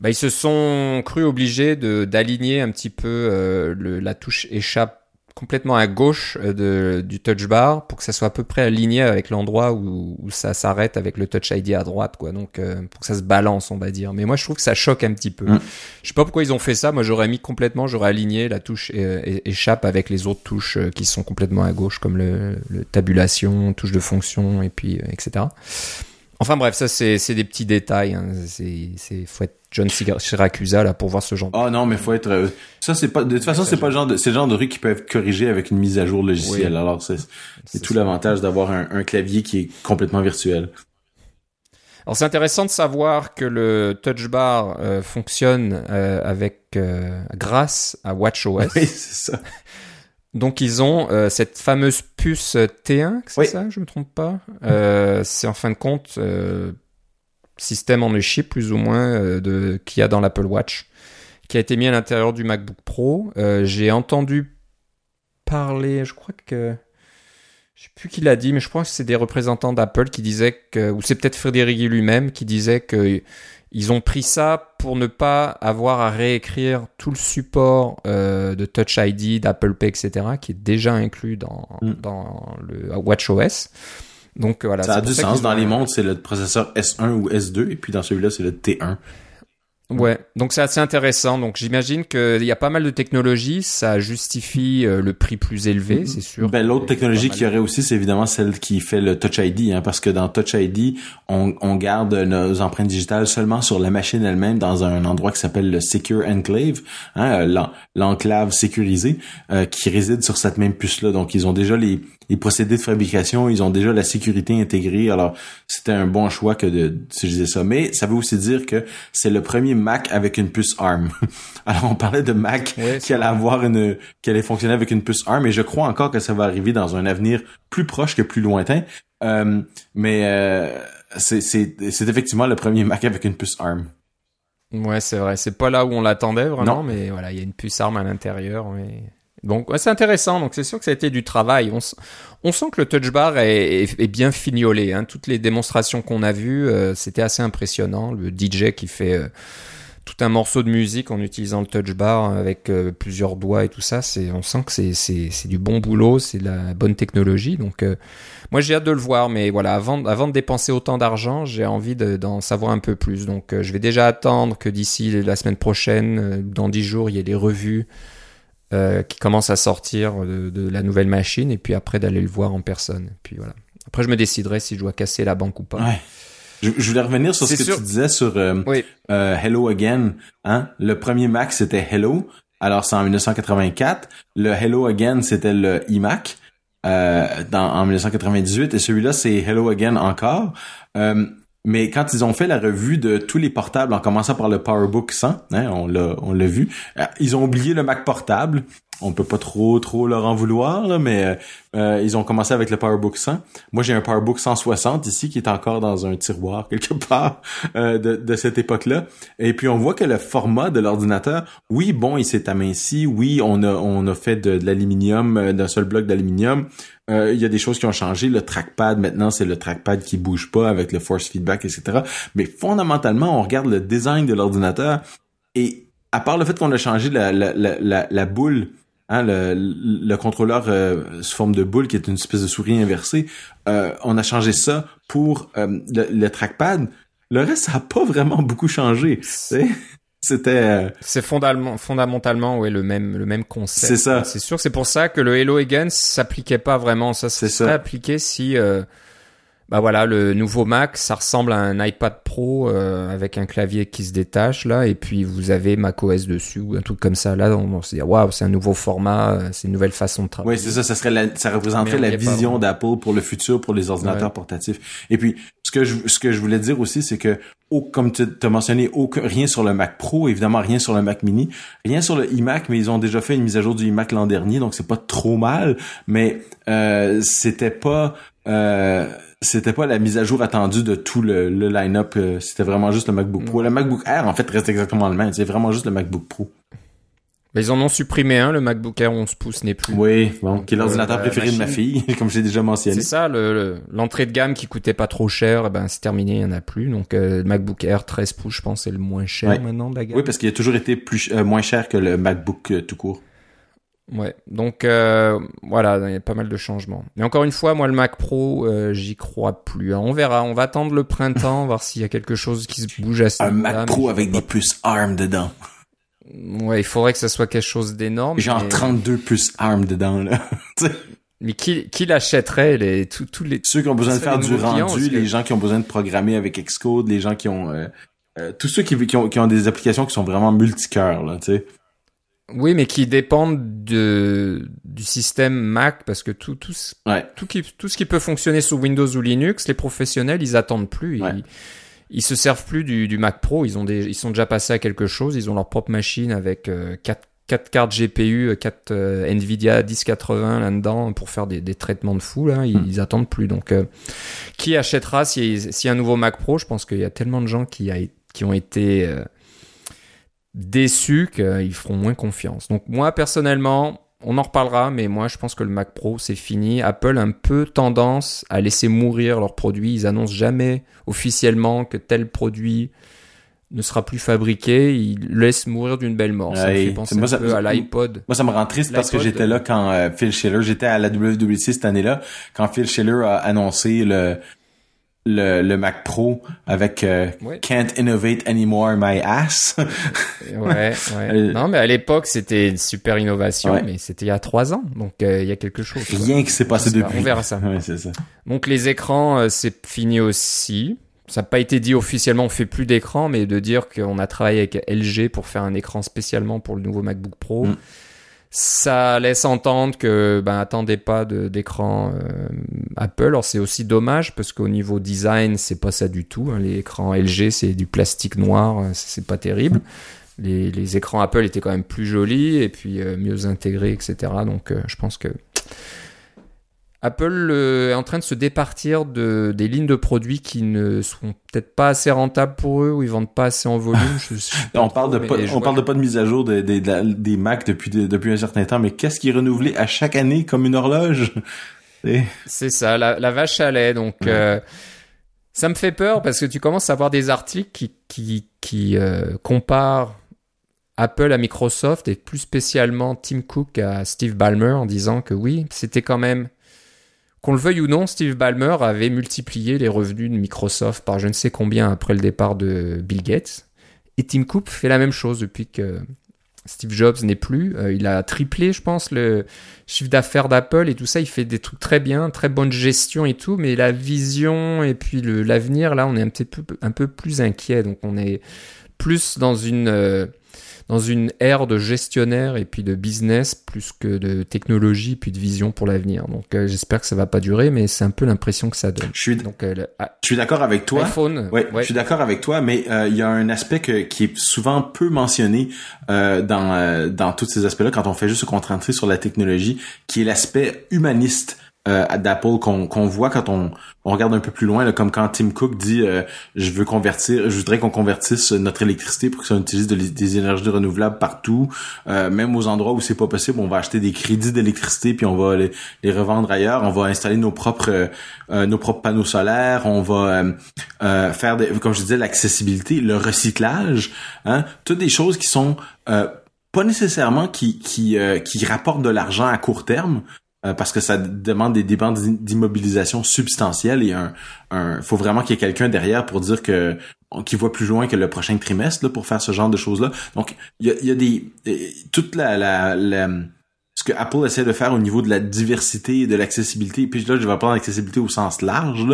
Bah, ils se sont crus obligés de d'aligner un petit peu euh, le, la touche échappe complètement à gauche euh, de, du touch bar pour que ça soit à peu près aligné avec l'endroit où, où ça s'arrête avec le touch ID à droite, quoi. Donc, euh, pour que ça se balance, on va dire. Mais moi, je trouve que ça choque un petit peu. Mm. Je sais pas pourquoi ils ont fait ça. Moi, j'aurais mis complètement, j'aurais aligné la touche échappe avec les autres touches euh, qui sont complètement à gauche, comme le, le tabulation, touche de fonction, et puis, euh, etc. Enfin bref, ça c'est des petits détails. Hein. C'est faut être John Siracusa là pour voir ce genre. de- Ah non, mais faut être. euh, ça c'est pas. De toute façon, c'est pas le genre de. C'est le genre de trucs qui peuvent être corrigés avec une mise à jour logicielle. Oui. Alors c'est tout l'avantage d'avoir un, un clavier qui est complètement virtuel. Alors c'est intéressant de savoir que le touch bar euh, fonctionne euh, avec euh, grâce à WatchOS. Oui, c'est ça. Donc ils ont euh, cette fameuse puce T1, c'est Oui. ça, je me trompe pas? Euh, c'est en fin de compte euh, système en chip plus ou moins de qu'il y a dans l'Apple Watch, qui a été mis à l'intérieur du MacBook Pro. Euh, J'ai entendu parler, je crois que je sais plus qui l'a dit, mais je crois que c'est des représentants d'Apple qui disaient que, ou c'est peut-être Frédéric lui-même qui disait que ils ont pris ça pour ne pas avoir à réécrire tout le support euh, de Touch ID, d'Apple Pay, etc., qui est déjà inclus dans, Mm. dans le WatchOS. Donc voilà. ça a du sens. Dans les montres, c'est le processeur S1 ou S2, et puis dans celui-là, c'est le T1. Ouais, donc c'est assez intéressant. Donc j'imagine qu'il y a pas mal de technologies, ça justifie euh, le prix plus élevé, c'est sûr. Ben, l'autre technologie qu'il y aurait aussi, c'est évidemment celle qui fait le Touch ID, hein, parce que dans Touch ID, on, on garde nos empreintes digitales seulement sur la machine elle-même dans un endroit qui s'appelle le Secure Enclave, hein, euh, l'en- l'enclave sécurisée, euh, qui réside sur cette même puce-là. Donc, ils ont déjà les, les procédés de fabrication, ils ont déjà la sécurité intégrée. Alors, c'était un bon choix que de d'utiliser ça. Mais ça veut aussi dire que c'est le premier Mac avec une puce ARM. Alors, on parlait de Mac qui allait avoir une, qui allait fonctionner avec une puce ARM, et je crois encore que ça va arriver dans un avenir plus proche que plus lointain. Euh, mais euh, c'est, effectivement le premier Mac avec une puce ARM. Ouais, c'est vrai. C'est pas là où on l'attendait vraiment, Non. mais voilà, il y a une puce arme à l'intérieur. mais- Donc, ouais, c'est intéressant. Donc, c'est sûr que ça a été du travail. On, sent que le touch bar est, bien fignolé. Hein. Toutes les démonstrations qu'on a vues, euh, c'était assez impressionnant. Le DJ qui fait euh, tout un morceau de musique en utilisant le touch bar avec euh, plusieurs doigts et tout ça, on sent que c'est, du bon boulot, c'est de la bonne technologie. Donc, moi, j'ai hâte de le voir, mais voilà, avant, de dépenser autant d'argent, j'ai envie de- d'en savoir un peu plus. Donc, je vais déjà attendre que d'ici la semaine prochaine, dans 10 jours, il y ait des revues euh, qui commencent à sortir de, de la nouvelle machine, et puis après d'aller le voir en personne. Et puis voilà. Après, je me déciderai si je dois casser la banque ou pas. Ouais. Je, je voulais revenir sur ce que sûr. tu disais sur euh, Oui. euh, Hello Again. Hein? Le premier Mac, c'était Hello. Alors, c'est en 1984. Le Hello Again, c'était le iMac euh, dans, en 1998. Et celui-là, c'est Hello Again encore. Euh, mais quand ils ont fait la revue de tous les portables, en commençant par le PowerBook 100, hein, on l'a vu, euh, ils ont oublié le Mac portable. On peut pas trop trop leur en vouloir, mais euh, euh, ils ont commencé avec le PowerBook 100. Moi, j'ai un PowerBook 160 ici qui est encore dans un tiroir quelque part euh, de, de cette époque-là. Et puis on voit que le format de l'ordinateur, oui, bon, il s'est aminci, oui, on a on a fait de, l'aluminium, d'un seul bloc d'aluminium. Il y a des choses qui ont changé. Le trackpad, maintenant, c'est le trackpad qui bouge pas avec le force feedback, etc. Mais fondamentalement, on regarde le design de l'ordinateur et à part le fait qu'on a changé la, la, la, la boule, hein, le, le contrôleur euh, sous forme de boule qui est une espèce de souris inversée, euh, on a changé ça pour euh, le, le trackpad. Le reste, ça a pas vraiment beaucoup changé. C'était euh, C'est fondamentalement, fondamentalement ouais, le même, le même concept. C'est ça. C'est sûr, c'est pour ça que le Hello Again s'appliquait pas vraiment. Ça C'est serait ça. appliqué si, bah voilà, le nouveau Mac, ça ressemble à un iPad Pro euh, avec un clavier qui se détache là, et puis vous avez macOS dessus ou un truc comme ça. Là, on, on se dit waouh, c'est un nouveau format, euh, c'est une nouvelle façon de travailler. Oui, c'est ça, ça serait la- ça représenterait la vision d'Apple pour le futur pour les ordinateurs Ouais. portatifs. Et puis ce que je ce que je voulais dire aussi c'est que comme tu as mentionné aucun, rien sur le Mac Pro, évidemment rien sur le Mac mini, rien sur le iMac mais ils ont déjà fait une mise à jour du iMac l'an dernier donc c'est pas trop mal, mais euh, c'était pas euh, c'était pas la mise à jour attendue de tout le, le line-up, euh, c'était vraiment juste le MacBook Pro. Le MacBook Air en fait reste exactement le même, c'est vraiment juste le MacBook Pro. Mais ils en ont supprimé un, le MacBook Air 11 pouces n'est plus. Oui, bon, qui est l'ordinateur euh, préféré de ma fille, comme j'ai déjà mentionné. C'est ça, le- le- l'entrée de gamme qui coûtait pas trop cher, eh ben c'est terminé, il y en a plus. Donc euh, le MacBook Air 13 pouces, je pense, c'est le moins cher Ouais. maintenant de la gamme. Oui, parce qu'il a toujours été plus euh, moins cher que le MacBook tout court. Ouais, donc euh, voilà, il y a pas mal de changements. Mais encore une fois, moi le Mac Pro, euh, j'y crois plus. Hein. On verra, on va attendre le printemps, voir s'il y a quelque chose qui se bouge à ce Un Mac Pro avec des puces ARM dedans. Ouais, il faudrait que ça soit quelque chose d'énorme. Genre mais... 32 puces ARM dedans, là. mais qui, qui l'achèterait les tous tous les ceux qui ont besoin de faire du rendu, les gens qui ont besoin de programmer avec Xcode, les gens qui ont euh, euh, tous ceux qui, qui, ont, qui ont des applications qui sont vraiment multicœurs là, tu sais. Oui, mais qui dépendent de du système Mac parce que tout tout ouais. tout qui tout ce qui peut fonctionner sous Windows ou Linux, les professionnels ils attendent plus. Ouais. Ils, ils se servent plus du, du Mac Pro. Ils ont des, ils sont déjà passés à quelque chose. Ils ont leur propre machine avec euh, quatre, quatre cartes GPU, 4 euh, Nvidia 1080 là-dedans pour faire des, des, traitements de fou. Là, ils, ils attendent plus. Donc, euh, qui achètera si, si un nouveau Mac Pro? Je pense qu'il y a tellement de gens qui, a, qui ont été déçus qu'ils feront moins confiance. Donc, moi personnellement. On en reparlera, mais moi je pense que le Mac Pro c'est fini. Apple a un peu tendance à laisser mourir leurs produits. Ils annoncent jamais officiellement que tel produit ne sera plus fabriqué. Ils laissent mourir d'une belle mort. Ça me Ouais, fait penser moi, un ça- peu à l'iPod. Moi, ça me rend triste parce que j'étais là quand euh, Phil Schiller, j'étais à la WWC cette année-là, quand Phil Schiller a annoncé le le, le Mac Pro avec euh, Ouais. Can't innovate anymore my ass. Ouais, ouais. Euh, non, mais à l'époque c'était une super innovation, Ouais. mais c'était il y a trois ans, donc euh, il y a quelque chose. Rien qui s'est passé depuis. On verra ça. Ouais, ça. Donc les écrans, euh, c'est fini aussi. Ça n'a pas été dit officiellement, on fait plus d'écran, mais de dire qu'on a travaillé avec LG pour faire un écran spécialement pour le nouveau MacBook Pro, Mm. Ça laisse entendre que ben attendez pas d'écran euh, Apple. Alors c'est aussi dommage parce qu'au niveau design, c'est pas ça du tout. hein. Les écrans LG, c'est du plastique noir, euh, c'est pas terrible. Les, écrans Apple étaient quand même plus jolis et puis euh, mieux intégrés, etc. Donc je pense que Apple euh, est en train de se départir de, des lignes de produits qui ne sont peut-être pas assez rentables pour eux ou ils vendent pas assez en volume. Je, je sais On parle de pas, on parle de pas de mise à jour de- de- de la- des Mac depuis de- depuis un certain temps, mais qu'est-ce qui est renouvelé à chaque année comme une horloge? Et- C'est ça, la, la vache à lait. Donc, Ouais. euh, ça me fait peur parce que tu commences à voir des articles qui, qui, qui euh, comparent Apple à Microsoft et plus spécialement Tim Cook à Steve Ballmer en disant que oui, c'était quand même, qu'on le veuille ou non, Steve Ballmer avait multiplié les revenus de Microsoft par je ne sais combien après le départ de Bill Gates. Et Tim Cook fait la même chose depuis que Steve Jobs n'est plus. Euh, il a triplé, je pense, le chiffre d'affaires d'Apple et tout ça. Il fait des trucs très bien, très bonne gestion et tout, mais la vision et puis l'avenir, là, on est un peu, peu plus inquiet. Donc, on est plus dans une, euh, dans une ère de gestionnaire et puis de business plus que de technologie puis de vision pour l'avenir. Donc, euh, j'espère que ça va pas durer, mais c'est un peu l'impression que ça donne. Je suis, Donc, euh, le- ah, je suis d'accord avec toi. iPhone, Ouais, je suis d'accord avec toi, mais euh, il y a un aspect que- qui est souvent peu mentionné euh, dans euh, dans tous ces aspects-là quand on fait juste se concentrer sur la technologie, qui est l'aspect humaniste euh, d'Apple qu'on qu'on voit quand on, on regarde un peu plus loin, là, comme quand Tim Cook dit euh, je veux convertir, je voudrais qu'on convertisse notre électricité pour que ça utilise de- des énergies renouvelables partout, euh, même aux endroits où c'est pas possible, on va acheter des crédits d'électricité puis on va les, les revendre ailleurs, on va installer nos propres euh, euh, nos propres panneaux solaires, on va euh, faire des, comme je disais l'accessibilité, le recyclage, hein, toutes des choses qui sont pas nécessairement qui qui euh, qui rapportent de l'argent à court terme euh, parce que ça demande des dépenses d'immobilisation substantielles et un un faut vraiment qu'il y ait quelqu'un derrière pour dire que qui voit plus loin que le prochain trimestre là, pour faire ce genre de choses là. Donc il y a, y a des toute la, la, la ce que Apple essaie de faire au niveau de la diversité et de l'accessibilité, puis là je vais prendre l'accessibilité au sens large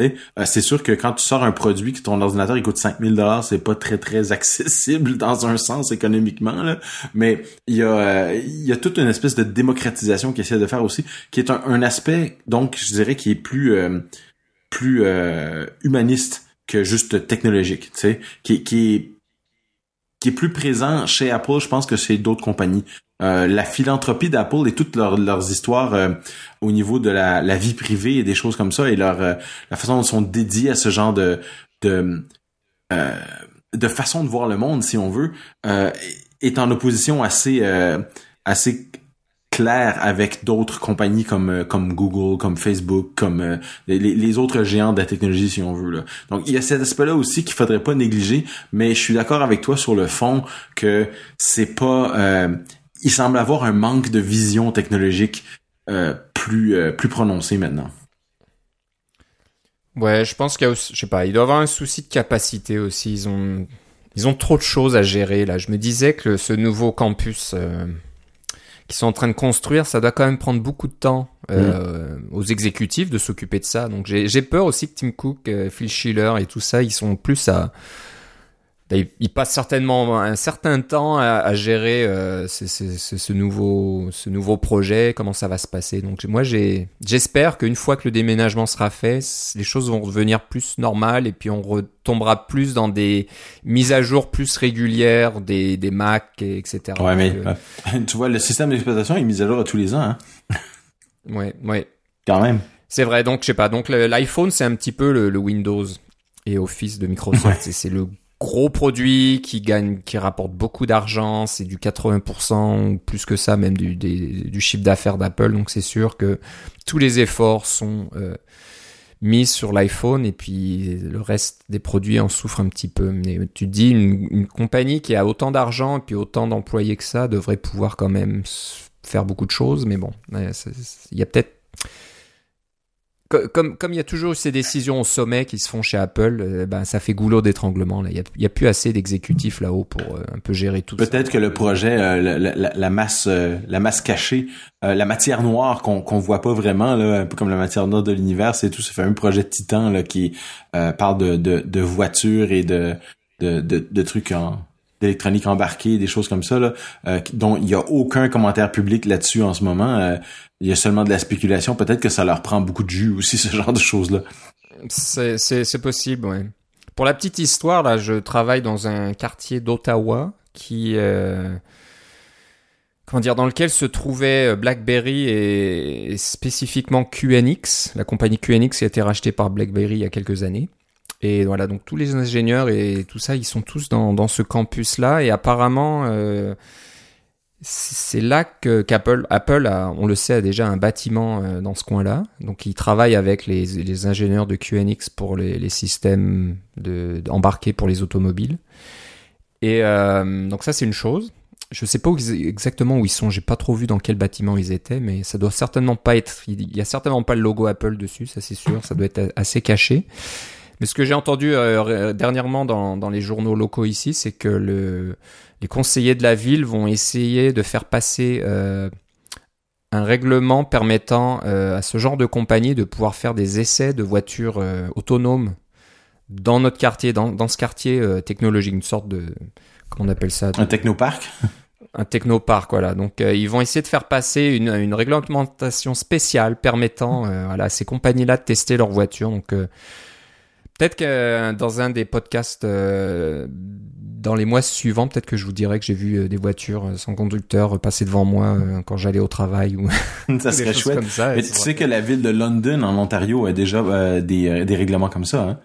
euh, c'est sûr que quand tu sors un produit que ton ordinateur il coûte 5000 dollars, c'est pas très très accessible dans un sens économiquement là, mais il y a euh, il y a toute une espèce de démocratisation qui essaie de faire aussi, qui est un, aspect donc je dirais qui est plus euh, plus euh, humaniste que juste technologique, tu sais, qui, qui est qui est plus présent chez Apple, je pense que c'est d'autres compagnies. Euh, la philanthropie d'Apple et toutes leurs, histoires euh, au niveau de la, la vie privée et des choses comme ça et leur euh, la façon dont ils sont dédiés à ce genre de de euh, de façon de voir le monde, si on veut, euh, est en opposition assez assez claire avec d'autres compagnies comme comme Google, comme Facebook, comme les, les autres géants de la technologie, si on veut là. Donc il y a cet aspect-là aussi qu'il faudrait pas négliger, mais je suis d'accord avec toi sur le fond que c'est pas il semble avoir un manque de vision technologique plus plus prononcé maintenant. Ouais, je pense qu'il y a aussi, je sais pas, il doit avoir un souci de capacité aussi. Ils ont, ils ont trop de choses à gérer là. Je me disais que ce nouveau campus euh, qu'ils sont en train de construire, ça doit quand même prendre beaucoup de temps euh, aux exécutifs de s'occuper de ça. Donc j'ai peur aussi que Tim Cook, euh, Phil Schiller et tout ça, ils sont plus à il passe certainement un certain temps à, gérer euh, ce, nouveau, ce nouveau projet, comment ça va se passer. Donc moi, j'espère qu'une fois que le déménagement sera fait, les choses vont revenir plus normales et puis on retombera plus dans des mises à jour plus régulières des, des Mac, etc. Ouais, mais euh, tu vois, le système d'exploitation est mis à jour à tous les ans. Hein? ouais, ouais. Quand même. C'est vrai, donc je sais pas. Donc l'iPhone, c'est un petit peu le, Windows et Office de Microsoft. C'est le gros produit qui gagne, qui rapporte beaucoup d'argent, c'est du 80% ou plus que ça même du, du chiffre d'affaires d'Apple, donc c'est sûr que tous les efforts sont euh, mis sur l'iPhone et puis le reste des produits en souffrent un petit peu. Mais tu te dis, une, une compagnie qui a autant d'argent et puis autant d'employés que ça devrait pouvoir quand même faire beaucoup de choses, mais bon, il y a peut-être comme comme il y a toujours ces décisions au sommet qui se font chez Apple, euh, ben ça fait goulot d'étranglement là. Il y a, plus assez d'exécutifs là-haut pour euh, un peu gérer tout ça. Peut-être que le projet, euh, la, masse, la masse cachée, la matière noire qu'on qu'on voit pas vraiment là, un peu comme la matière noire de l'univers, c'est tout ce fameux projet de Titan là qui parle de, de, voitures et de, de, de trucs en d'électronique embarquée, des choses comme ça, là, dont il y a aucun commentaire public là-dessus en ce moment il y a seulement de la spéculation. Peut-être que ça leur prend beaucoup de jus aussi, ce genre de choses-là. C'est possible, oui. Pour la petite histoire, là, je travaille dans un quartier d'Ottawa qui... Euh, comment dire, dans lequel se trouvait euh, BlackBerry et, spécifiquement QNX, la compagnie QNX a été rachetée par BlackBerry il y a quelques années. Et voilà, donc tous les ingénieurs et tout ça, ils sont tous dans, ce campus-là. Et apparemment, euh, c'est là que qu'Apple Apple on le sait a déjà un bâtiment euh, dans ce coin-là. Donc ils travaillent avec les, ingénieurs de QNX pour les, systèmes embarqués pour les automobiles. Et euh, donc ça c'est une chose. Je sais pas exactement où ils sont. J'ai pas trop vu dans quel bâtiment ils étaient mais ça doit certainement pas être il y a certainement pas le logo Apple dessus ça c'est sûr. Ça doit être assez caché mais ce que j'ai entendu euh, dernièrement dans, dans les journaux locaux ici c'est que le les conseillers de la ville vont essayer de faire passer euh, un règlement permettant euh, à ce genre de compagnie de pouvoir faire des essais de voitures autonomes dans notre quartier, dans, dans ce quartier technologique, une sorte de comment on appelle ça Un technoparc un technoparc, voilà. Donc ils vont essayer de faire passer une, une réglementation spéciale permettant voilà, à ces compagnies-là de tester leurs voitures. Donc peut-être que dans un des podcasts dans les mois suivants, peut-être que je vous dirai que j'ai vu euh, des voitures euh, sans conducteur passer devant moi euh, quand j'allais au travail ou ça serait chouette. Comme ça, Mais tu sais que la ville de London en Ontario a déjà des, des règlements comme ça. Hein?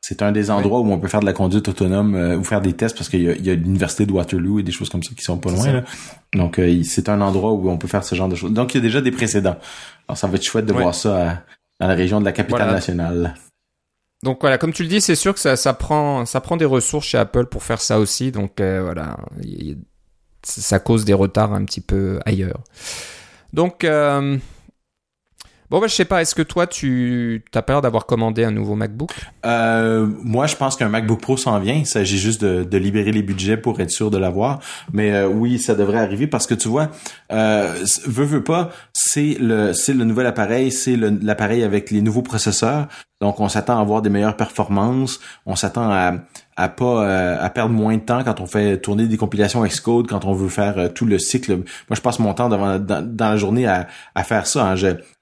C'est un des endroits où on peut faire de la conduite autonome ou faire des tests parce qu'il y a, l'université de Waterloo et des choses comme ça qui sont pas loin. Là. Donc c'est un endroit où on peut faire ce genre de choses. Donc il y a déjà des précédents. Alors ça va être chouette de voir ça dans la région de la capitale nationale. Donc voilà, comme tu le dis, c'est sûr que ça, ça, prend, ça prend des ressources chez Apple pour faire ça aussi. Donc euh, voilà, ça cause des retards un petit peu ailleurs. Donc euh, Bon, bah, je sais pas, est-ce que toi, tu as peur d'avoir commandé un nouveau MacBook? Euh, moi, je pense qu'un MacBook Pro s'en vient. Il s'agit juste de, libérer les budgets pour être sûr de l'avoir. Mais euh, oui, ça devrait arriver parce que tu vois, euh, veut pas, c'est le, c'est le nouvel appareil, c'est l'appareil avec les nouveaux processeurs. Donc, on s'attend à avoir des meilleures performances. On s'attend à, à pas euh, à perdre moins de temps quand on fait tourner des compilations Xcode, quand on veut faire euh, tout le cycle. Moi, je passe mon temps dans, la journée à, faire ça. Hein.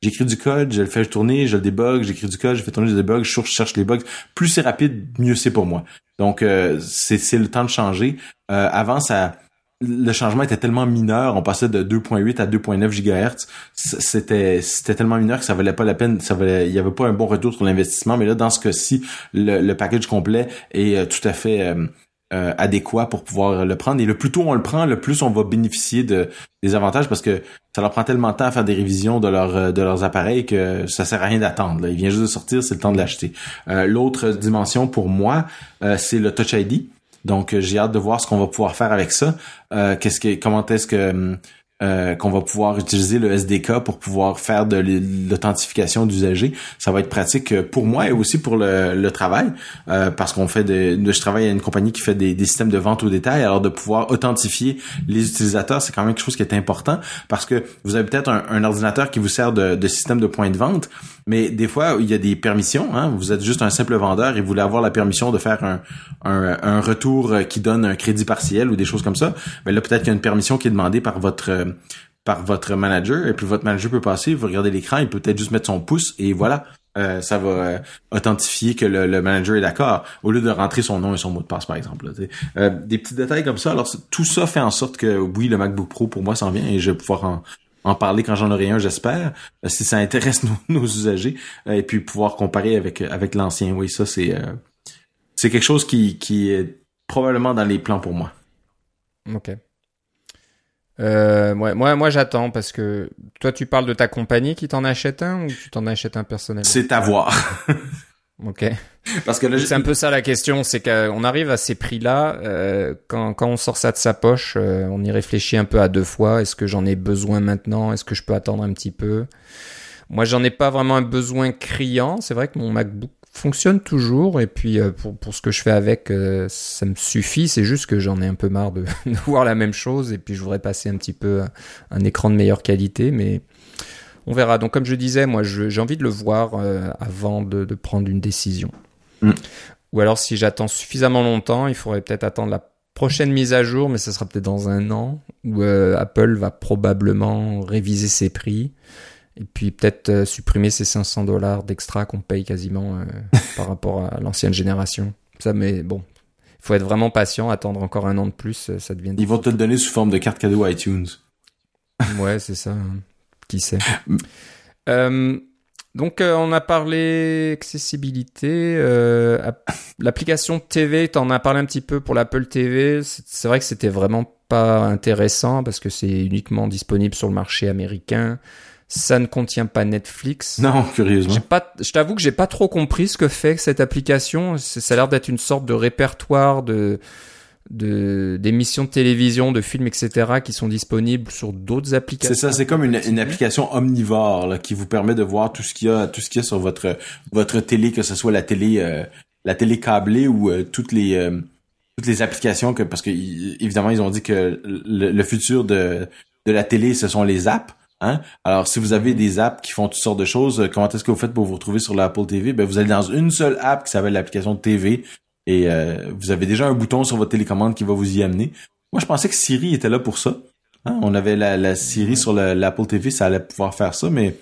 J'écris du code, je le fais tourner, je le débug, j'écris du code, je fais tourner, je débug, je cherche les bugs. Plus c'est rapide, mieux c'est pour moi. Donc, euh, c'est le temps de changer. avant, ça le changement était tellement mineur, on passait de 2.8 à 2.9 GHz, c'était c'était tellement mineur que ça valait pas la peine, ça valait il y avait pas un bon retour sur l'investissement, mais là dans ce cas-ci, le, le package complet est euh, tout à fait euh, euh, adéquat pour pouvoir le prendre et le plus tôt on le prend, le plus on va bénéficier de des avantages parce que ça leur prend tellement de temps à faire des révisions de de leurs appareils que ça sert à rien d'attendre. Il vient juste de sortir, c'est le temps de l'acheter. L'autre dimension pour moi, c'est le Touch ID. Donc j'ai hâte de voir ce qu'on va pouvoir faire avec ça. Qu'est-ce que comment est-ce que hum, euh, qu'on va pouvoir utiliser le SDK pour pouvoir faire de l'authentification d'usagers. Ça va être pratique euh, pour moi et aussi pour le, le travail, euh, parce qu'on fait je travaille à une compagnie qui fait des, des, systèmes de vente au détail. Alors de pouvoir authentifier les utilisateurs, c'est quand même quelque chose qui est important, parce que vous avez peut-être un, un, ordinateur qui vous sert de, de système de point de vente, mais des fois, il y a des permissions. Hein? Vous êtes juste un simple vendeur et vous voulez avoir la permission de faire un, un, un retour qui donne un crédit partiel ou des choses comme ça. Mais là, peut-être qu'il y a une permission qui est demandée par votre par votre manager et puis votre manager peut passer, vous regardez l'écran, il peut peut-être juste mettre son pouce et voilà. Euh, ça va euh, authentifier que le, manager est d'accord au lieu de rentrer son nom et son mot de passe par exemple. euh, des petits détails comme ça. Alors tout ça fait en sorte que oui, le MacBook Pro pour moi s'en vient et je vais pouvoir en, en parler quand j'en aurai un, j'espère, euh, si ça intéresse nos, usagers, euh, et puis pouvoir comparer avec avec l'ancien. Oui, ça c'est euh, c'est quelque chose qui qui est probablement dans les plans pour moi. Ok. Euh, moi, moi, moi j'attends parce que toi, tu parles de ta compagnie qui t'en achète un ou tu t'en achètes un personnellement? C'est à voir. ok. Parce que là, c'est un peu ça la question, c'est qu'on arrive à ces prix-là euh, quand, quand on sort ça de sa poche, euh, on y réfléchit un peu à deux fois. Est-ce que j'en ai besoin maintenant? Est-ce que je peux attendre un petit peu? Moi, j'en ai pas vraiment un besoin criant. C'est vrai que mon MacBook fonctionne toujours et puis euh, pour, pour ce que je fais avec euh, ça me suffit c'est juste que j'en ai un peu marre de, voir la même chose et puis je voudrais passer un petit peu un, écran de meilleure qualité mais on verra donc comme je disais moi j'ai envie de le voir euh, avant de, de, prendre une décision mm. ou alors si j'attends suffisamment longtemps il faudrait peut-être attendre la prochaine mise à jour mais ça sera peut-être dans un an où Apple va probablement réviser ses prix et puis peut-être euh, supprimer ces 500 dollars d'extra qu'on paye quasiment euh, par rapport à l'ancienne génération. Ça, mais bon, il faut être vraiment patient, attendre encore un an de plus, euh, ça devient. Ils vont te le donner sous forme de carte cadeau iTunes. ouais, c'est ça. Hein. Qui sait. euh, donc on a parlé accessibilité, euh, l'application TV, tu en as parlé un petit peu pour l'Apple TV. C'est vrai que c'était vraiment pas intéressant parce que c'est uniquement disponible sur le marché américain. Ça ne contient pas Netflix. Non, curieusement. Pas, je t'avoue que j'ai pas trop compris ce que fait cette application. Ça a l'air d'être une sorte de répertoire de de d'émissions de télévision, de films, etc. qui sont disponibles sur d'autres applications. C'est ça, c'est comme une, une application omnivore là, qui vous permet de voir tout ce qu'il y a, tout ce qu'il y a sur votre votre télé, que ce soit la télé euh, la télé câblée ou euh, toutes les euh, toutes les applications que parce que évidemment ils ont dit que le, le futur de de la télé ce sont les apps. Hein? Alors, si vous avez des apps qui font toutes sortes de choses, comment est-ce que vous faites pour vous retrouver sur l'Apple TV? Ben, vous allez dans une seule app qui s'appelle l'application TV et euh, vous avez déjà un bouton sur votre télécommande qui va vous y amener. Moi, je pensais que Siri était là pour ça. Hein? On avait la, la Siri sur l'Apple TV, ça allait pouvoir faire ça, mais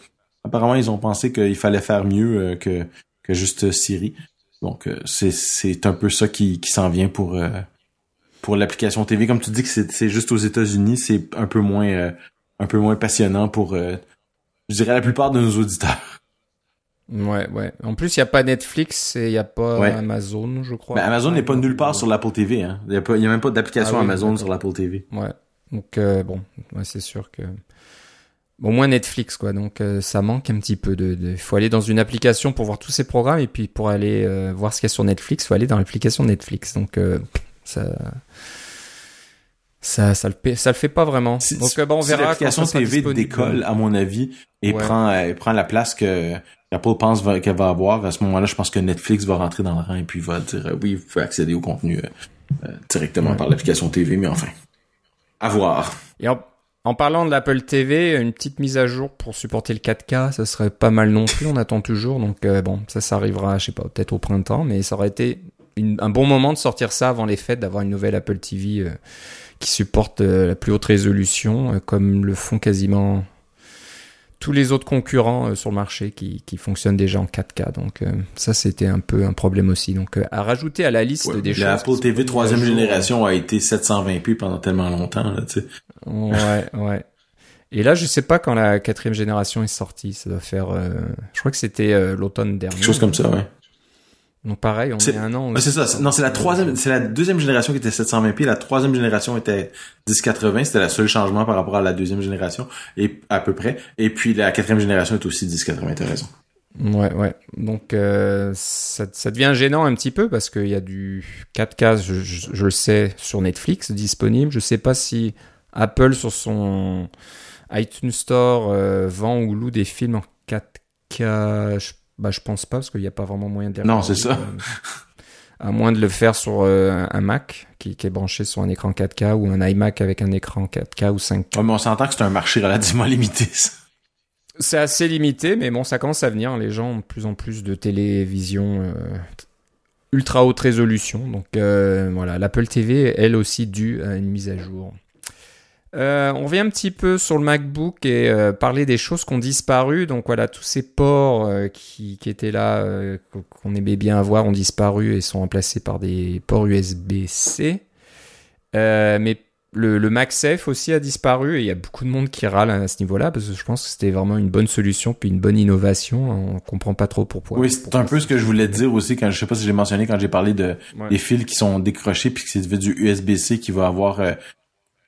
apparemment, ils ont pensé qu'il fallait faire mieux euh, que, que juste Siri. Donc, c'est un peu ça qui, qui s'en vient pour pour l'application TV. Comme tu dis que c'est juste aux États-Unis, c'est un peu moins un peu moins passionnant pour, euh, je dirais, la plupart de nos auditeurs. Ouais, ouais. En plus, il n'y a pas Netflix et il n'y a pas Amazon, je crois. Mais Amazon n'est pas nulle part sur l'Apple TV. Hein. Il n'y a, a, même pas d'application ah Amazon sur l'Apple TV. Ouais. Donc, euh, bon, ouais, c'est sûr que... Au moins Netflix, quoi. Donc, euh, ça manque un petit peu. de. Il faut aller dans une application pour voir tous ces programmes et puis pour aller voir ce qu'il y a sur Netflix, il faut aller dans l'application Netflix. Donc, ça ça, ça le, ça le fait pas vraiment. Donc bon, on verra. L'application TV décolle, à mon avis, et prend, euh, prend la place que Apple pense qu'elle va avoir. À ce moment-là, je pense que Netflix va rentrer dans le rang et puis va dire euh, oui, vous pouvez accéder au contenu euh, directement par l'application TV, mais enfin, à voir. Et en, en parlant de l'Apple TV, une petite mise à jour pour supporter le 4K, ça serait pas mal non plus. On attend toujours, donc bon, ça, ça arrivera, je sais pas, peut-être au printemps, mais ça aurait été un bon moment de sortir ça avant les fêtes, d'avoir une nouvelle Apple TV qui supporte euh, la plus haute résolution, euh, comme le font quasiment tous les autres concurrents euh, sur le marché qui, qui fonctionnent déjà en 4K. Donc ça, c'était un peu un problème aussi. Donc à rajouter à la liste des choses. L'Apple TV troisième génération a été 720p pendant tellement longtemps. Là, tu sais. Ouais, ouais. Et là, je sais pas quand la quatrième génération est sortie. Ça doit faire. je crois que c'était l'automne dernier. Quelque chose comme ça, ouais. Donc pareil, on est un an. c'est ça. Non, c'est la troisième, c'est la deuxième génération qui était 720p. La troisième génération était 1080. C'était le seul changement par rapport à la deuxième génération et à peu près. Et puis la quatrième génération est aussi 1080. T'as raison. Ouais, ouais. Donc euh, ça, ça, devient gênant un petit peu parce qu'il y a du 4K, je, je, je, le sais, sur Netflix disponible. Je sais pas si Apple sur son iTunes Store euh, vend ou loue des films en 4K. Je, bah, je pense pas parce qu'il n'y a pas vraiment moyen de les Non, c'est ça. Euh, à moins de le faire sur euh, un Mac qui, qui, est branché sur un écran 4K ou un iMac avec un écran 4K ou 5K. Ouais, mais on s'entend que c'est un marché relativement limité. Ça. C'est assez limité, mais bon, ça commence à venir. Les gens ont de plus en plus de télévision euh, ultra haute résolution. Donc euh, voilà, l'Apple TV, elle aussi, due à une mise à jour. Euh, on vient un petit peu sur le MacBook et euh, parler des choses qui ont disparu. Donc voilà, tous ces ports euh, qui, qui, étaient là, qu'on aimait bien avoir, ont disparu et sont remplacés par des ports USB-C. mais le, le, MagSafe aussi a disparu et il y a beaucoup de monde qui râle à ce niveau-là parce que je pense que c'était vraiment une bonne solution puis une bonne innovation. On comprend pas trop pourquoi. Oui, c'est un peu ce que je voulais dire aussi quand je sais pas si j'ai mentionné quand j'ai parlé de ouais. des fils qui sont décrochés puis que c'est du USB-C qui va avoir euh,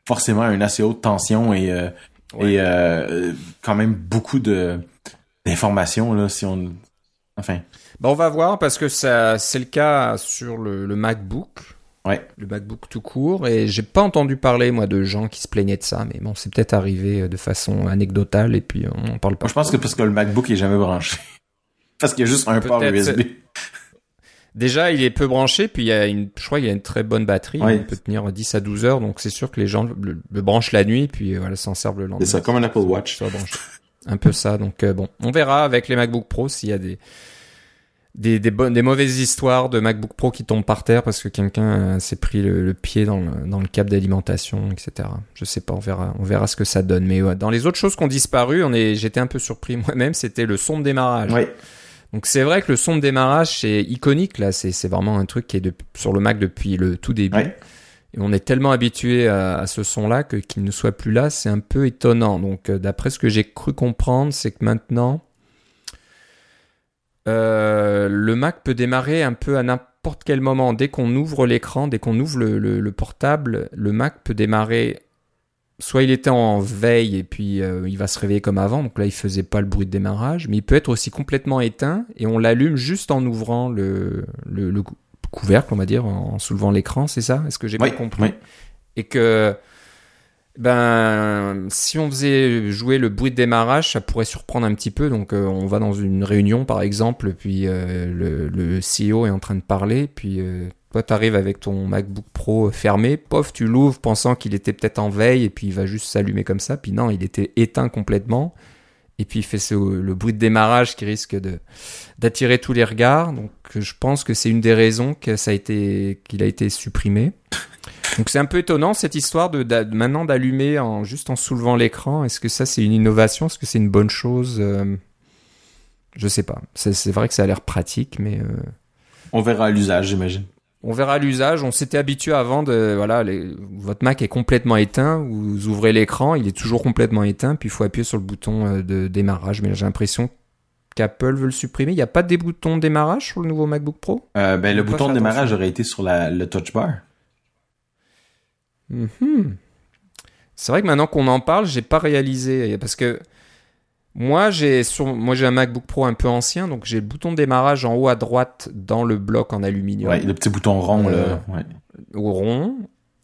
forcément une assez haute tension et euh, ouais. et euh, quand même beaucoup de d'informations là si on enfin. Ben on va voir parce que ça c'est le cas sur le, le MacBook. Ouais. Le MacBook tout court. Et j'ai pas entendu parler, moi, de gens qui se plaignaient de ça. Mais bon, c'est peut-être arrivé de façon anecdotale et puis on en parle pas. Moi, je pense que parce que le MacBook est jamais branché. parce qu'il y a juste un port USB. Déjà, il est peu branché, puis il y a une, je crois qu'il y a une très bonne batterie. Ouais. Il peut tenir 10 à 12 heures. Donc c'est sûr que les gens le, le branchent la nuit, puis voilà, s'en servent le lendemain. C'est ça, comme un Apple Watch. un peu ça. Donc euh, bon, on verra avec les MacBook Pro s'il y a des des, des, bonnes, des mauvaises histoires de MacBook Pro qui tombent par terre parce que quelqu'un s'est pris le, le, pied dans le, dans le câble d'alimentation, etc. Je sais pas, on verra, on verra ce que ça donne. Mais ouais, dans les autres choses qui ont disparu, on est, j'étais un peu surpris moi-même, c'était le son de démarrage. Donc c'est vrai que le son de démarrage c'est iconique là, c'est, c'est vraiment un truc qui est de, sur le Mac depuis le tout début. Et on est tellement habitué à, à ce son-là que qu'il ne soit plus là, c'est un peu étonnant. Donc euh, d'après ce que j'ai cru comprendre, c'est que maintenant euh, le Mac peut démarrer un peu à n'importe quel moment. Dès qu'on ouvre l'écran, dès qu'on ouvre le, le, le, portable, le Mac peut démarrer. Soit il était en veille et puis euh, il va se réveiller comme avant, donc là il faisait pas le bruit de démarrage, mais il peut être aussi complètement éteint et on l'allume juste en ouvrant le, le, le couvercle, on va dire, en soulevant l'écran, c'est ça? Est-ce que j'ai oui, bien compris? oui. Et que ben, si on faisait jouer le bruit de démarrage, ça pourrait surprendre un petit peu. Donc, euh, on va dans une réunion, par exemple, puis euh, le, le, CEO est en train de parler, puis toi, t'arrives avec ton MacBook Pro fermé, pof, tu l'ouvres pensant qu'il était peut-être en veille, et puis il va juste s'allumer comme ça. Puis non, il était éteint complètement. Et puis il fait le bruit de démarrage qui risque de d'attirer tous les regards. Donc, je pense que c'est une des raisons qu'il a été supprimé. Donc c'est un peu étonnant cette histoire de, maintenant d'allumer en juste en soulevant l'écran. Est-ce que ça c'est une innovation? Est-ce que c'est une bonne chose? Euh, Je sais pas. C'est vrai que ça a l'air pratique, mais euh... on verra l'usage, j'imagine. On verra l'usage. On s'était habitué avant de voilà, les, votre Mac est complètement éteint. Vous ouvrez l'écran, il est toujours complètement éteint, puis il faut appuyer sur le bouton euh, de démarrage. Mais j'ai l'impression qu'Apple veut le supprimer. Il n'y a pas des boutons de démarrage sur le nouveau MacBook Pro? Euh, Ben le bouton de démarrage aurait été sur la, le Touch Bar. Mmh. C'est vrai que maintenant qu'on en parle, j'ai pas réalisé parce que moi j'ai sur moi j'ai un MacBook Pro un peu ancien donc j'ai le bouton de démarrage en haut à droite dans le bloc en aluminium. Ouais, le petit bouton rond euh, là, ouais. Au rond.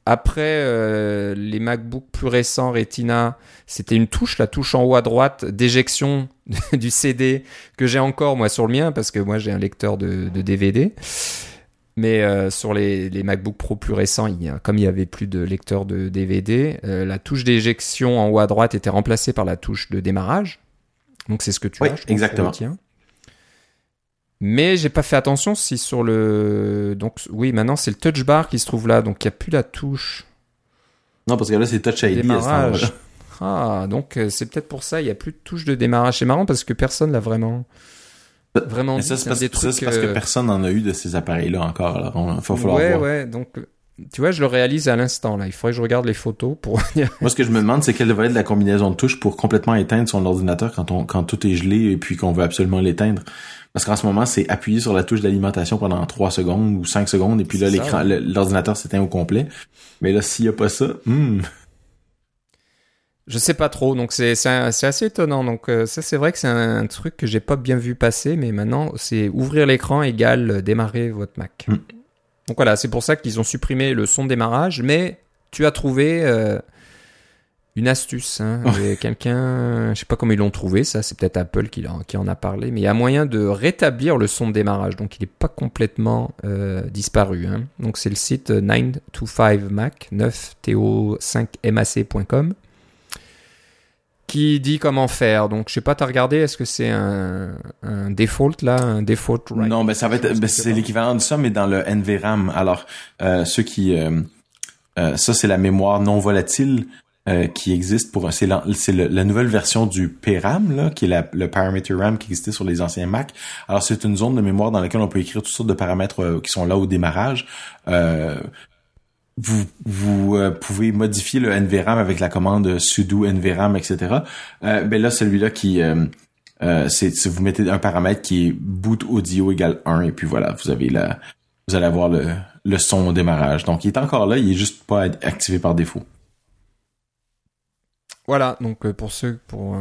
Après euh, les MacBook plus récents Retina, c'était une touche, la touche en haut à droite d'éjection du CD que j'ai encore moi sur le mien parce que moi j'ai un lecteur de, de DVD. Mais euh, sur les, les, MacBook Pro plus récents, il y a, comme il y avait plus de lecteur de DVD, euh, la touche d'éjection en haut à droite était remplacée par la touche de démarrage. Donc c'est ce que tu oui, as. Je exactement. Mais j'ai pas fait attention si sur le donc oui maintenant c'est le touch bar qui se trouve là donc il y a plus la touche. Non parce que là c'est touch ID. Démarrage. Ah donc euh, c'est peut-être pour ça il y a plus de touche de démarrage. C'est marrant parce que personne l'a vraiment. Vraiment, mais ça, c'est parce, des trucs, ça, parce que personne n'en a eu de ces appareils-là encore. Alors, il va falloir ouais, voir. ouais. Donc, tu vois, je le réalise à l'instant. Là, il faudrait que je regarde les photos pour. Moi, ce que je me demande, c'est quelle devrait être la combinaison de touches pour complètement éteindre son ordinateur quand on, quand tout est gelé et puis qu'on veut absolument l'éteindre. Parce qu'en ce moment, c'est appuyer sur la touche d'alimentation pendant 3 secondes ou 5 secondes et puis là, l'écran, l'ordinateur s'éteint au complet. Mais là, s'il y a pas ça, hmm. Je sais pas trop, donc c'est assez étonnant. Donc euh, ça c'est vrai que c'est un, truc que j'ai pas bien vu passer, mais maintenant c'est ouvrir l'écran égale démarrer votre Mac. Mm. Donc voilà, c'est pour ça qu'ils ont supprimé le son de démarrage, mais tu as trouvé euh, une astuce. Hein. Quelqu'un, je sais pas comment ils l'ont trouvé, ça c'est peut-être Apple qui, qui, en a parlé, mais il y a moyen de rétablir le son de démarrage, donc il n'est pas complètement euh, disparu. Hein. Donc c'est le site 925mac, 9to5mac.com qui dit comment faire. Donc, je sais pas, t'as regardé, est-ce que c'est un, un, default là, un default Non, ben ça va être, ben, c'est l'équivalent de ça, mais dans le NVRAM. Alors, euh, ceux qui, euh, euh, ça c'est la mémoire non volatile euh, qui existe pour, c'est la, nouvelle version du PRAM là, qui est la, le parameter RAM qui existait sur les anciens Mac. Alors, c'est une zone de mémoire dans laquelle on peut écrire toutes sortes de paramètres qui sont là au démarrage. Vous, vous euh, pouvez modifier le NVRAM avec la commande sudo NVRAM, etc. Euh, ben là, celui-là qui euh, euh c'est vous mettez un paramètre qui est boot audio égale 1 et puis voilà, vous avez la vous allez avoir le, le son au démarrage. Donc il est encore là, il est juste pas activé par défaut. Voilà, donc pour ceux pour,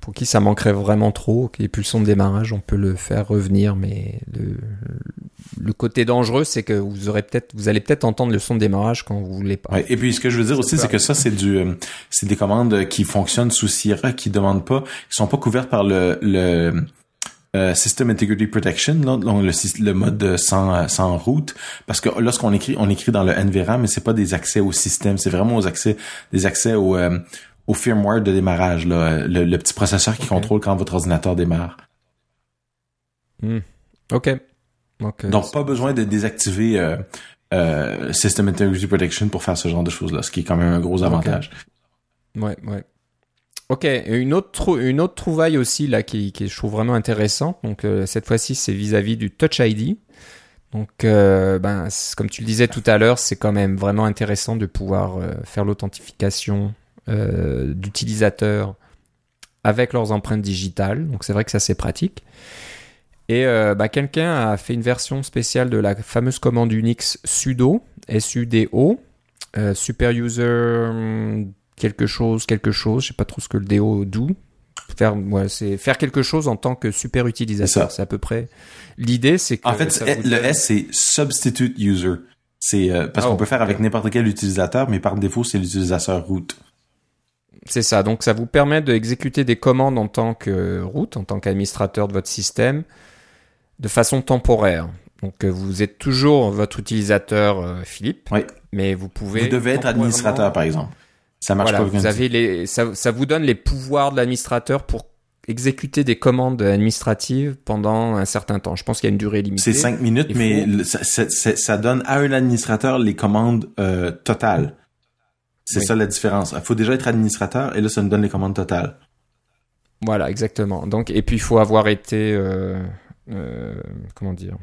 pour qui ça manquerait vraiment trop, n'y ait plus le son de démarrage, on peut le faire revenir, mais le, le côté dangereux, c'est que vous aurez peut-être, vous allez peut-être entendre le son de démarrage quand vous voulez pas. et puis ce que je veux dire aussi, c'est que ça, c'est du, euh, c'est des commandes qui fonctionnent sous Sierra, qui demandent pas, qui sont pas couvertes par le, le euh, System Integrity Protection, là, le, le, mode sans, sans route, parce que lorsqu'on écrit, on écrit dans le NVRAM, mais c'est pas des accès au système, c'est vraiment aux accès, des accès au, euh, au firmware de démarrage, là, le, petit processeur qui contrôle quand votre ordinateur démarre. Hmm. Ok. Donc, pas besoin de désactiver euh, euh, System Integrity Protection pour faire ce genre de choses-là, ce qui est quand même un gros avantage. Ouais, ouais. Ok, une autre, une autre trouvaille aussi là qui, qui je trouve vraiment intéressante. Donc euh, cette fois-ci, c'est vis-à-vis du Touch ID. Donc, euh, ben, comme tu le disais tout à l'heure, c'est quand même vraiment intéressant de pouvoir euh, faire l'authentification euh, d'utilisateurs avec leurs empreintes digitales. Donc, c'est vrai que ça c'est pratique. Et euh, bah, quelqu'un a fait une version spéciale de la fameuse commande Unix sudo, S-U-D-O, euh, super user hmm, quelque chose, quelque chose, je sais pas trop ce que le DO do. Faire, ouais, c'est faire quelque chose en tant que super utilisateur. C'est à peu près l'idée, c'est que en fait le S c'est substitute user. C'est euh, parce qu'on oh, peut faire avec n'importe quel utilisateur, mais par défaut c'est l'utilisateur root. C'est ça. Donc ça vous permet d'exécuter des commandes en tant que root, en tant qu'administrateur de votre système, de façon temporaire. Donc euh, vous êtes toujours votre utilisateur euh, Philippe, oui. mais vous pouvez. Vous devez être administrateur par exemple. Ça marche pas. Vous avez les, ça, ça vous donne les pouvoirs de l'administrateur pour exécuter des commandes administratives pendant un certain temps. Je pense qu'il y a une durée limitée. C'est cinq minutes, mais ça, ça, ça, donne à un administrateur les commandes euh, totales. C'est ça la différence. Il faut déjà être administrateur et là, ça nous donne les commandes totales. Voilà, exactement. Donc, et puis il faut avoir été euh, euh, comment dire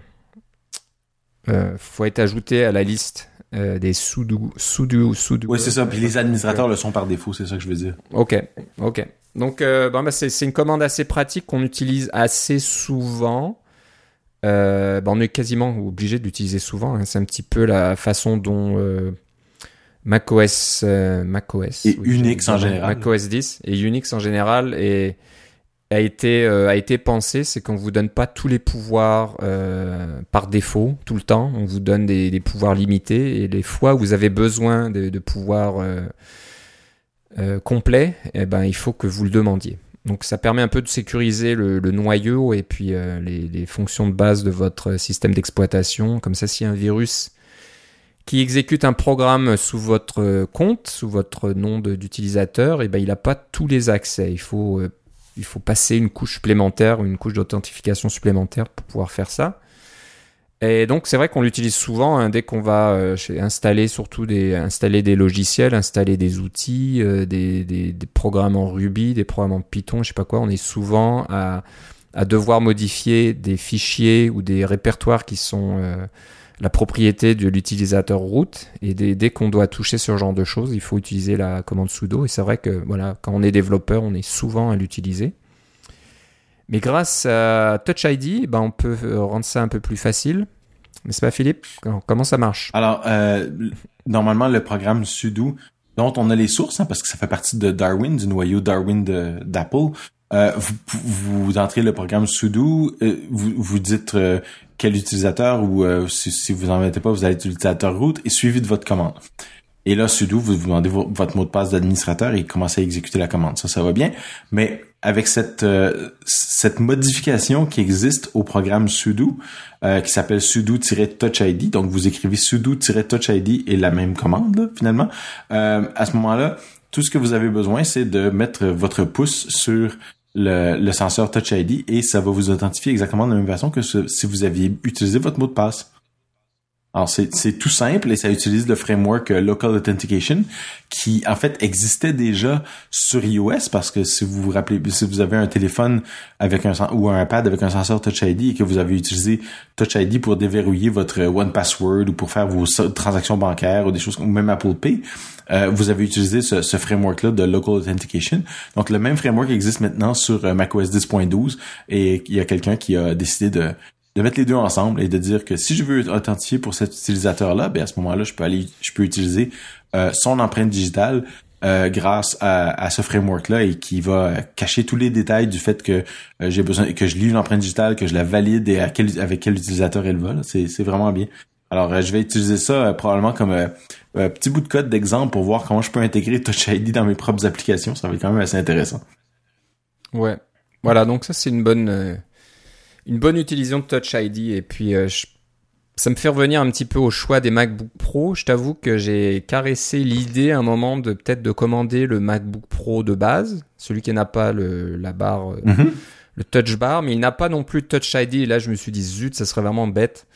euh, faut être ajouté à la liste euh, des sudo sudo oui c'est ça puis les administrateurs le sont par défaut c'est ça que je veux dire ok ok donc bon, bah, c'est une commande assez pratique qu'on utilise assez souvent bah, on est quasiment obligé d'utiliser souvent hein. c'est un petit peu la façon dont macOS macOS et Unix en général macOS 10 et Unix en général et a été euh, a été pensé, c'est qu'on vous donne pas tous les pouvoirs euh, par défaut tout le temps. On vous donne des, des, pouvoirs limités et les fois où vous avez besoin de, de pouvoirs euh, complets, eh ben il faut que vous le demandiez. Donc ça permet un peu de sécuriser le, le noyau et puis les, les, fonctions de base de votre système d'exploitation. Comme ça, si un virus qui exécute un programme sous votre compte, sous votre nom d'utilisateur, et ben il n'a pas tous les accès. Il faut il faut passer une couche supplémentaire, une couche d'authentification supplémentaire pour pouvoir faire ça. Et donc c'est vrai qu'on l'utilise souvent hein, dès qu'on va euh, installer surtout des installer des logiciels, installer des outils, euh, des, des, des, programmes en Ruby, des programmes en Python, je sais pas quoi. On est souvent à, à devoir modifier des fichiers ou des répertoires qui sont euh, la propriété de l'utilisateur root. Et dès, dès qu'on doit toucher ce genre de choses, il faut utiliser la commande sudo. Et c'est vrai que voilà, quand on est développeur, on est souvent à l'utiliser. Mais grâce à Touch ID, ben on peut rendre ça un peu plus facile. N'est-ce pas, Philippe? Comment ça marche? Alors, euh, normalement, le programme sudo dont on a les sources, hein, parce que ça fait partie de Darwin, du noyau Darwin d'Apple. Euh, vous, vous entrez le programme sudo, euh, vous, vous dites euh, quel utilisateur ou si, si, vous n'en mettez pas, vous allez l'utilisateur root et suivi de votre commande. Et là, sudo, vous demandez votre mot de passe d'administrateur et commencez à exécuter la commande. Ça, ça va bien. Mais avec cette cette modification qui existe au programme sudo, qui s'appelle sudo-touch ID, donc vous écrivez sudo-touch ID et la même commande finalement. à ce moment-là, tout ce que vous avez besoin, c'est de mettre votre pouce sur le, le, senseur Touch ID et ça va vous authentifier exactement de la même façon que si vous aviez utilisé votre mot de passe. Alors c'est tout simple et ça utilise le framework euh, Local Authentication qui en fait existait déjà sur iOS parce que si vous vous rappelez, si vous avez un téléphone avec un ou un iPad avec un senseur Touch ID et que vous avez utilisé Touch ID pour déverrouiller votre One Password ou pour faire vos transactions bancaires ou des choses comme même Apple Pay, euh, vous avez utilisé ce, ce framework-là de Local Authentication. Donc le même framework existe maintenant sur euh, macOS 10.12 et il y a quelqu'un qui a décidé de de mettre les deux ensemble et de dire que si je veux authentifier pour cet utilisateur-là, ben à ce moment-là, je peux aller, je peux utiliser euh, son empreinte digitale euh, grâce à, à ce framework-là et qui va cacher tous les détails du fait que euh, j'ai besoin que je lis une empreinte digitale, que je la valide et à quel, avec quel utilisateur elle va. C'est, vraiment bien. Alors, je vais utiliser ça probablement comme un petit bout de code d'exemple pour voir comment je peux intégrer Touch ID dans mes propres applications. Ça va être quand même assez intéressant. Ouais. Voilà, donc ça c'est une bonne une bonne utilisation de Touch ID. Et puis, euh, ça me fait revenir un petit peu au choix des MacBook Pro. Je t'avoue que j'ai caressé l'idée à un moment de peut-être de commander le MacBook Pro de base, celui qui n'a pas le, la barre, euh, mhm. le Touch Bar, mais il n'a pas non plus Touch ID. Et là, je me suis dit, zut, ça serait vraiment bête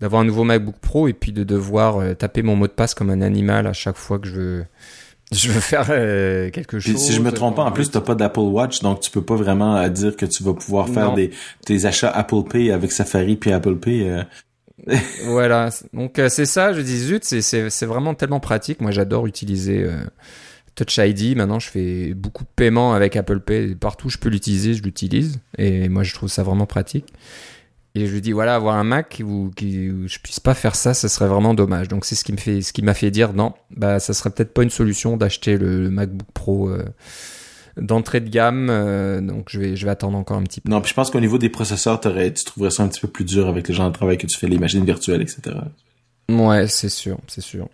d'avoir un nouveau MacBook Pro et puis de devoir euh, taper mon mot de passe comme un animal à chaque fois que je veux je veux faire euh, quelque chose. si je me trompe pas, en plus, t'as pas d'Apple Watch, donc tu peux pas vraiment euh, dire que tu vas pouvoir faire des tes achats Apple Pay avec Safari puis Apple Pay. Euh. voilà. Donc c'est ça. Je dis zut, c'est c'est vraiment tellement pratique. Moi, j'adore utiliser Touch ID. Maintenant, je fais beaucoup de paiements avec Apple Pay. Partout, je peux l'utiliser, je l'utilise. Et moi, je trouve ça vraiment pratique. Et je lui dis voilà, avoir un Mac où, qui, je puisse pas faire ça, ce serait vraiment dommage. Donc c'est ce qui me fait, ce qui m'a fait dire non, bah ça serait peut-être pas une solution d'acheter le, MacBook Pro euh, d'entrée de gamme. Euh, donc je vais, je vais attendre encore un petit peu. Non, puis je pense qu'au niveau des processeurs, tu trouverais ça un petit peu plus dur avec les gens de travail que tu fais les machines virtuelles, etc. Ouais, c'est sûr, c'est sûr.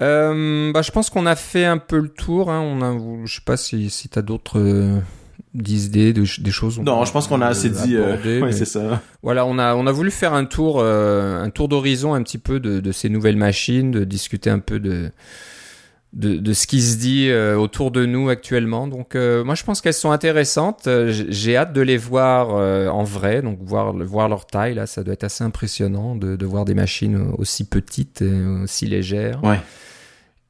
Euh, bah, je pense qu'on a fait un peu le tour. Hein. On a, je sais pas si, si tu as d'autres d'idées, des choses. Non, je pense qu'on a assez dit. Euh, c'est ça. Voilà, on a on a voulu faire un tour euh, un tour d'horizon un petit peu de, de, ces nouvelles machines, de discuter un peu de de, de ce qui se dit euh, autour de nous actuellement. Donc moi je pense qu'elles sont intéressantes. J'ai hâte de les voir en vrai, donc voir voir leur taille là, ça doit être assez impressionnant de, de voir des machines aussi petites, et aussi légères. Ouais.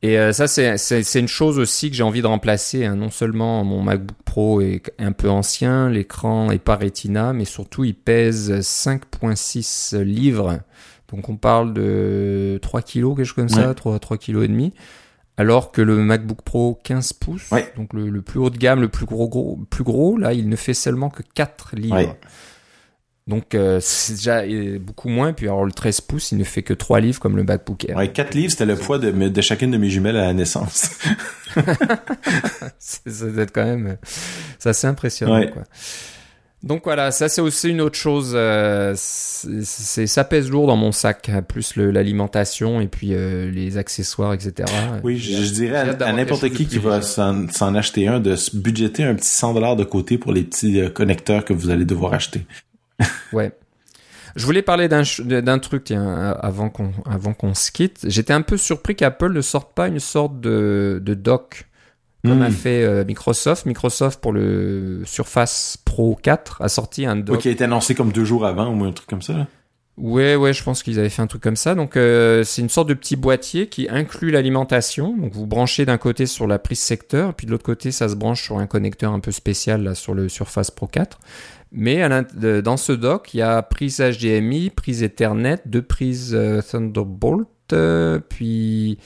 Et euh, ça, c'est une chose aussi que j'ai envie de remplacer. Hein. Non seulement mon MacBook Pro est un peu ancien, l'écran est pas Retina, mais surtout il pèse 5.6 livres. Donc on parle de 3 kilos, quelque chose comme ça, 3, 3 kilos et demi. Alors que le MacBook Pro 15 pouces, donc le, le, plus haut de gamme, le plus gros, gros, plus gros, là, il ne fait seulement que 4 livres. Donc euh, c'est déjà beaucoup moins. Puis alors le 13 pouces, il ne fait que 3 livres comme le MacBook Air. Ouais, 4 livres, c'était le poids de, de chacune de mes jumelles à la naissance. c'est quand même... C'est assez impressionnant. Quoi. Donc voilà, ça c'est aussi une autre chose. Euh, c'est ça pèse lourd dans mon sac, plus l'alimentation et puis euh, les accessoires, etc. Oui, je, dirais à, n'importe qui qui va s'en acheter un de se budgéter un petit 100 dollars de côté pour les petits connecteurs que vous allez devoir acheter. ouais. Je voulais parler d'un truc tiens, avant qu'on avant qu'on se quitte. J'étais un peu surpris qu'Apple ne sorte pas une sorte de, de dock comme a hmm. fait euh, Microsoft. Microsoft pour le Surface Pro 4 a sorti un dock. qui a été annoncé comme deux jours avant ou un truc comme ça. Ouais, ouais, je pense qu'ils avaient fait un truc comme ça. Donc, euh, c'est une sorte de petit boîtier qui inclut l'alimentation. Donc, vous branchez d'un côté sur la prise secteur, puis de l'autre côté, ça se branche sur un connecteur un peu spécial là, sur le Surface Pro 4. Mais dans ce dock, il y a prise HDMI, prise Ethernet, deux prises euh, Thunderbolt, euh, puis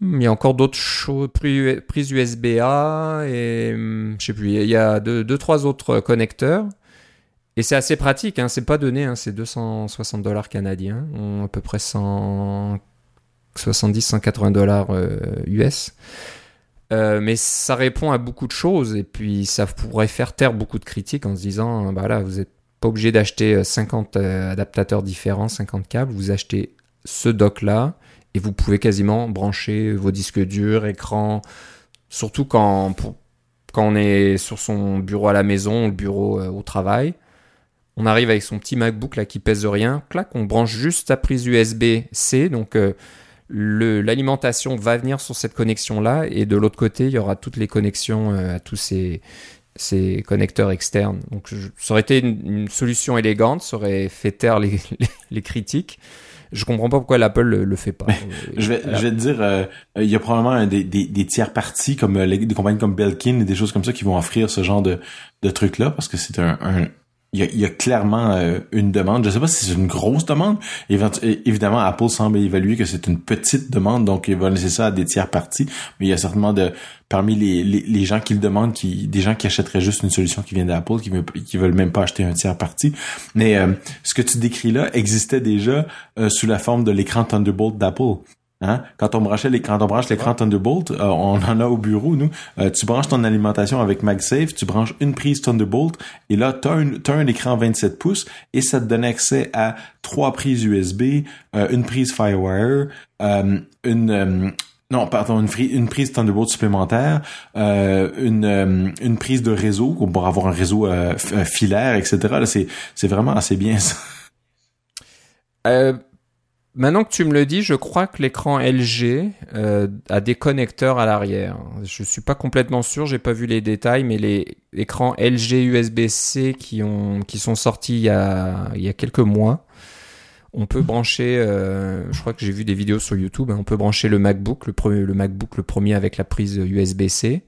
hmm, il y a encore d'autres choses, prise USB-A, et hmm, je sais plus, il y a deux, deux trois autres connecteurs. Et c'est assez pratique, hein, c'est pas donné, hein, c'est 260 dollars canadiens, à peu près 100, 70-180 dollars US. Mais ça répond à beaucoup de choses et puis ça pourrait faire taire beaucoup de critiques en se disant bah là vous êtes pas obligé d'acheter 50 adaptateurs différents, 50 câbles, vous achetez ce dock là et vous pouvez quasiment brancher vos disques durs, écran, surtout quand, quand on est sur son bureau à la maison, le bureau au travail. On arrive avec son petit MacBook là qui pèse rien, clac, on branche juste sa prise USB-C, donc euh, l'alimentation va venir sur cette connexion là, et de l'autre côté il y aura toutes les connexions euh, à tous ces, ces connecteurs externes. Donc ça aurait été une, solution élégante, ça aurait fait taire les, les, critiques. Je comprends pas pourquoi l'Apple le, le fait pas. je, vais, je vais te dire, euh, il y a probablement des, des, des tiers parties comme des compagnies comme Belkin et des choses comme ça qui vont offrir ce genre de, de trucs là parce que c'est un, un, il y a, clairement euh, une demande. Je sais pas si c'est une grosse demande. évidemment, Apple semble évaluer que c'est une petite demande, donc il va laisser ça à des tiers parties. Mais il y a certainement de parmi les, les, gens qui le demandent, qui des gens qui achèteraient juste une solution qui vient d'Apple, qui, qui veulent même pas acheter un tiers parti. Mais euh, ce que tu décris là existait déjà euh, sous la forme de l'écran Thunderbolt d'Apple. Hein? Quand on branchait les, on branche l'écran Thunderbolt, euh, on en a au bureau, nous. Euh, tu branches ton alimentation avec MagSafe, tu branches une prise Thunderbolt, et là, tu as, un écran 27 pouces, et ça te donne accès à trois prises USB, euh, une prise Firewire, une... non, pardon, une, prise Thunderbolt supplémentaire, une, une prise de réseau pour avoir un réseau filaire, etc. c'est, c'est vraiment assez bien ça. Maintenant que tu me le dis, je crois que l'écran LG euh, a des connecteurs à l'arrière. Je suis pas complètement sûr, j'ai pas vu les détails, mais les écrans LG USB-C qui ont qui sont sortis il y a il y a quelques mois, on peut brancher. Euh, je crois que j'ai vu des vidéos sur YouTube. Hein, on peut brancher le MacBook, le premier le MacBook le premier avec la prise USB-C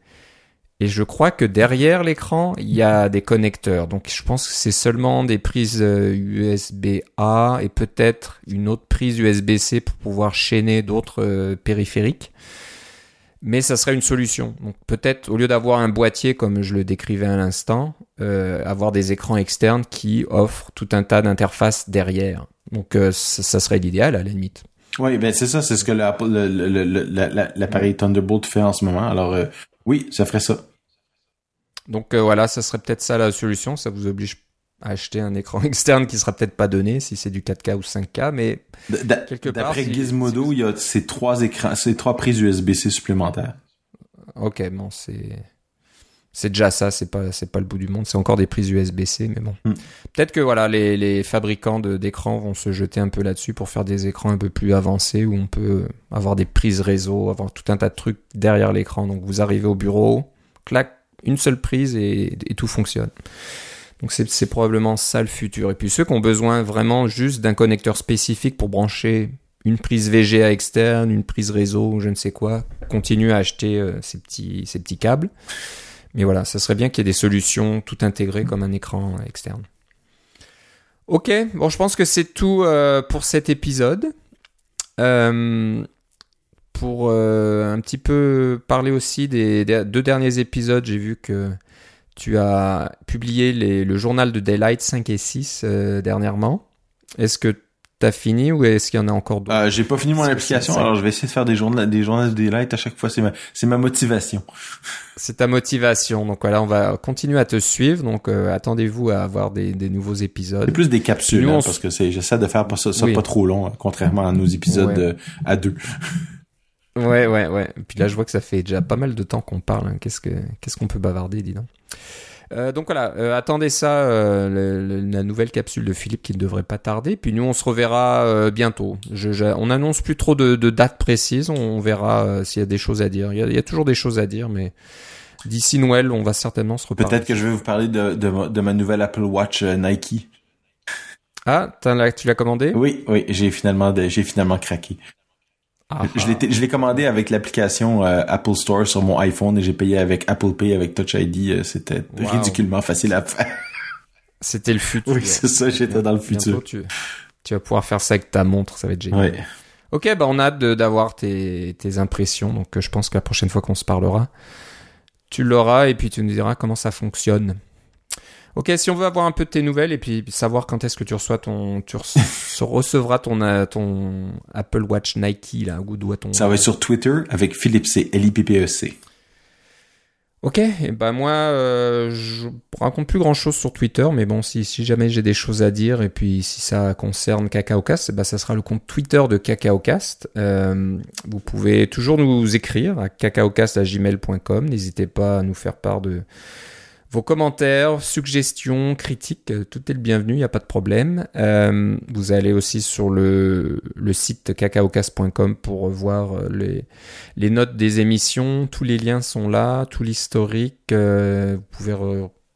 et je crois que derrière l'écran, il y a des connecteurs. Donc je pense que c'est seulement des prises USB-A euh, et peut-être une autre prise USB-C pour pouvoir chaîner d'autres euh, périphériques. Mais ça serait une solution. Donc peut-être au lieu d'avoir un boîtier comme je le décrivais à l'instant, euh, avoir des écrans externes qui offrent tout un tas d'interfaces derrière. Donc ça, serait l'idéal à la limite. Oui, ben c'est ça, c'est ce que l'appareil Thunderbolt fait en ce moment. Alors oui, ça ferait ça. Donc euh, voilà, ça serait peut-être ça la solution. Ça vous oblige à acheter un écran externe qui sera peut-être pas donné si c'est du 4K ou 5K, mais quelque part. D'après Gizmodo, il y a ces trois écrans, ces trois prises USB-C supplémentaires. Ok, bon, c'est c'est déjà ça. C'est pas c'est pas le bout du monde. C'est encore des prises USB-C, mais bon. Hmm. Peut-être que voilà, les, les fabricants d'écrans vont se jeter un peu là-dessus pour faire des écrans un peu plus avancés où on peut avoir des prises réseau, avoir tout un tas de trucs derrière l'écran. Donc vous arrivez au bureau, clac, une seule prise et, tout fonctionne. Donc c'est probablement ça le futur. Et puis ceux qui ont besoin vraiment juste d'un connecteur spécifique pour brancher une prise VGA externe, une prise réseau, je ne sais quoi, continuent à acheter euh, ces, petits, câbles. Mais voilà, ça serait bien qu'il y ait des solutions tout intégrées comme un écran externe. Ok, bon, je pense que c'est tout euh, pour cet épisode. Euh, pour euh, un petit peu parler aussi des, deux derniers épisodes, j'ai vu que tu as publié le journal de Daylight 5 et 6 euh, dernièrement. Est-ce que tu as fini ou est-ce qu'il y en a encore d'autres? Euh, J'ai pas fini mon application, alors je vais essayer de faire des journaux, des journaux de Daylight à chaque fois. C'est ma, c'est ma motivation. C'est ta motivation. Donc voilà, on va continuer à te suivre. Donc attendez-vous à avoir des, nouveaux épisodes. C'est plus des capsules, hein, parce que c'est, j'essaie de faire pas ça, pas trop long, contrairement à nos épisodes à deux. Ouais, ouais, ouais. Puis là, je vois que ça fait déjà pas mal de temps qu'on parle. Hein. Qu'est-ce que qu'est-ce qu'on peut bavarder, dis donc. Euh, donc voilà, euh, attendez ça, euh, la nouvelle capsule de Philippe qui ne devrait pas tarder. Puis nous, on se reverra bientôt. Je, on annonce plus trop de, de dates précises. On, verra s'il y a des choses à dire. Il y a, il y a, toujours des choses à dire, mais d'ici Noël, on va certainement se reparler. Peut-être que je vais vous parler de, de, de ma nouvelle Apple Watch Nike. Ah, tu l'as commandé Oui, oui, j'ai finalement, j'ai finalement craqué. Ah, je l'ai commandé avec l'application euh, Apple Store sur mon iPhone et j'ai payé avec Apple Pay avec Touch ID. Euh, c'était ridiculement facile à faire. C'était le futur. Oui, c'est ça, j'étais dans le futur. Tu, tu, vas pouvoir faire ça avec ta montre, ça va être génial. Ok, bah on a hâte d'avoir tes, tes, impressions. Donc euh, je pense que la prochaine fois qu'on se parlera, tu l'auras et puis tu nous diras comment ça fonctionne. Ok, si on veut avoir un peu de tes nouvelles et puis savoir quand est-ce que tu reçois ton, tu recevras ton, euh, ton Apple Watch Nike là, ou doit ton. Ça va être sur Twitter avec Philippe C, L I P P E C. Ok, et ben moi, euh, je raconte plus grand chose sur Twitter, mais bon, si, si jamais j'ai des choses à dire, et puis si ça concerne CacaoCast, ben ça sera le compte Twitter de CacaoCast. Euh, vous pouvez toujours nous écrire à cacaocast.gmail.com, n'hésitez pas à nous faire part de, vos commentaires, suggestions, critiques, euh, tout est le bienvenu, il n'y a pas de problème. Euh, vous allez aussi sur le, site cacaocast.com pour voir euh, les, les notes des émissions. Tous les liens sont là, tout l'historique. vous pouvez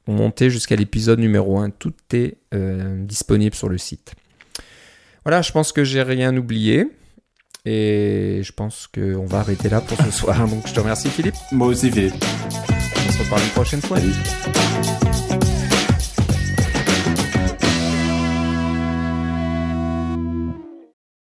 remonter jusqu'à l'épisode numéro 1. Tout est disponible sur le site. Voilà, je pense que j'ai rien oublié. Et je pense qu'on va arrêter là pour ce soir. Donc je te remercie Philippe. Moi aussi Philippe se reparle une prochaine fois. Salut.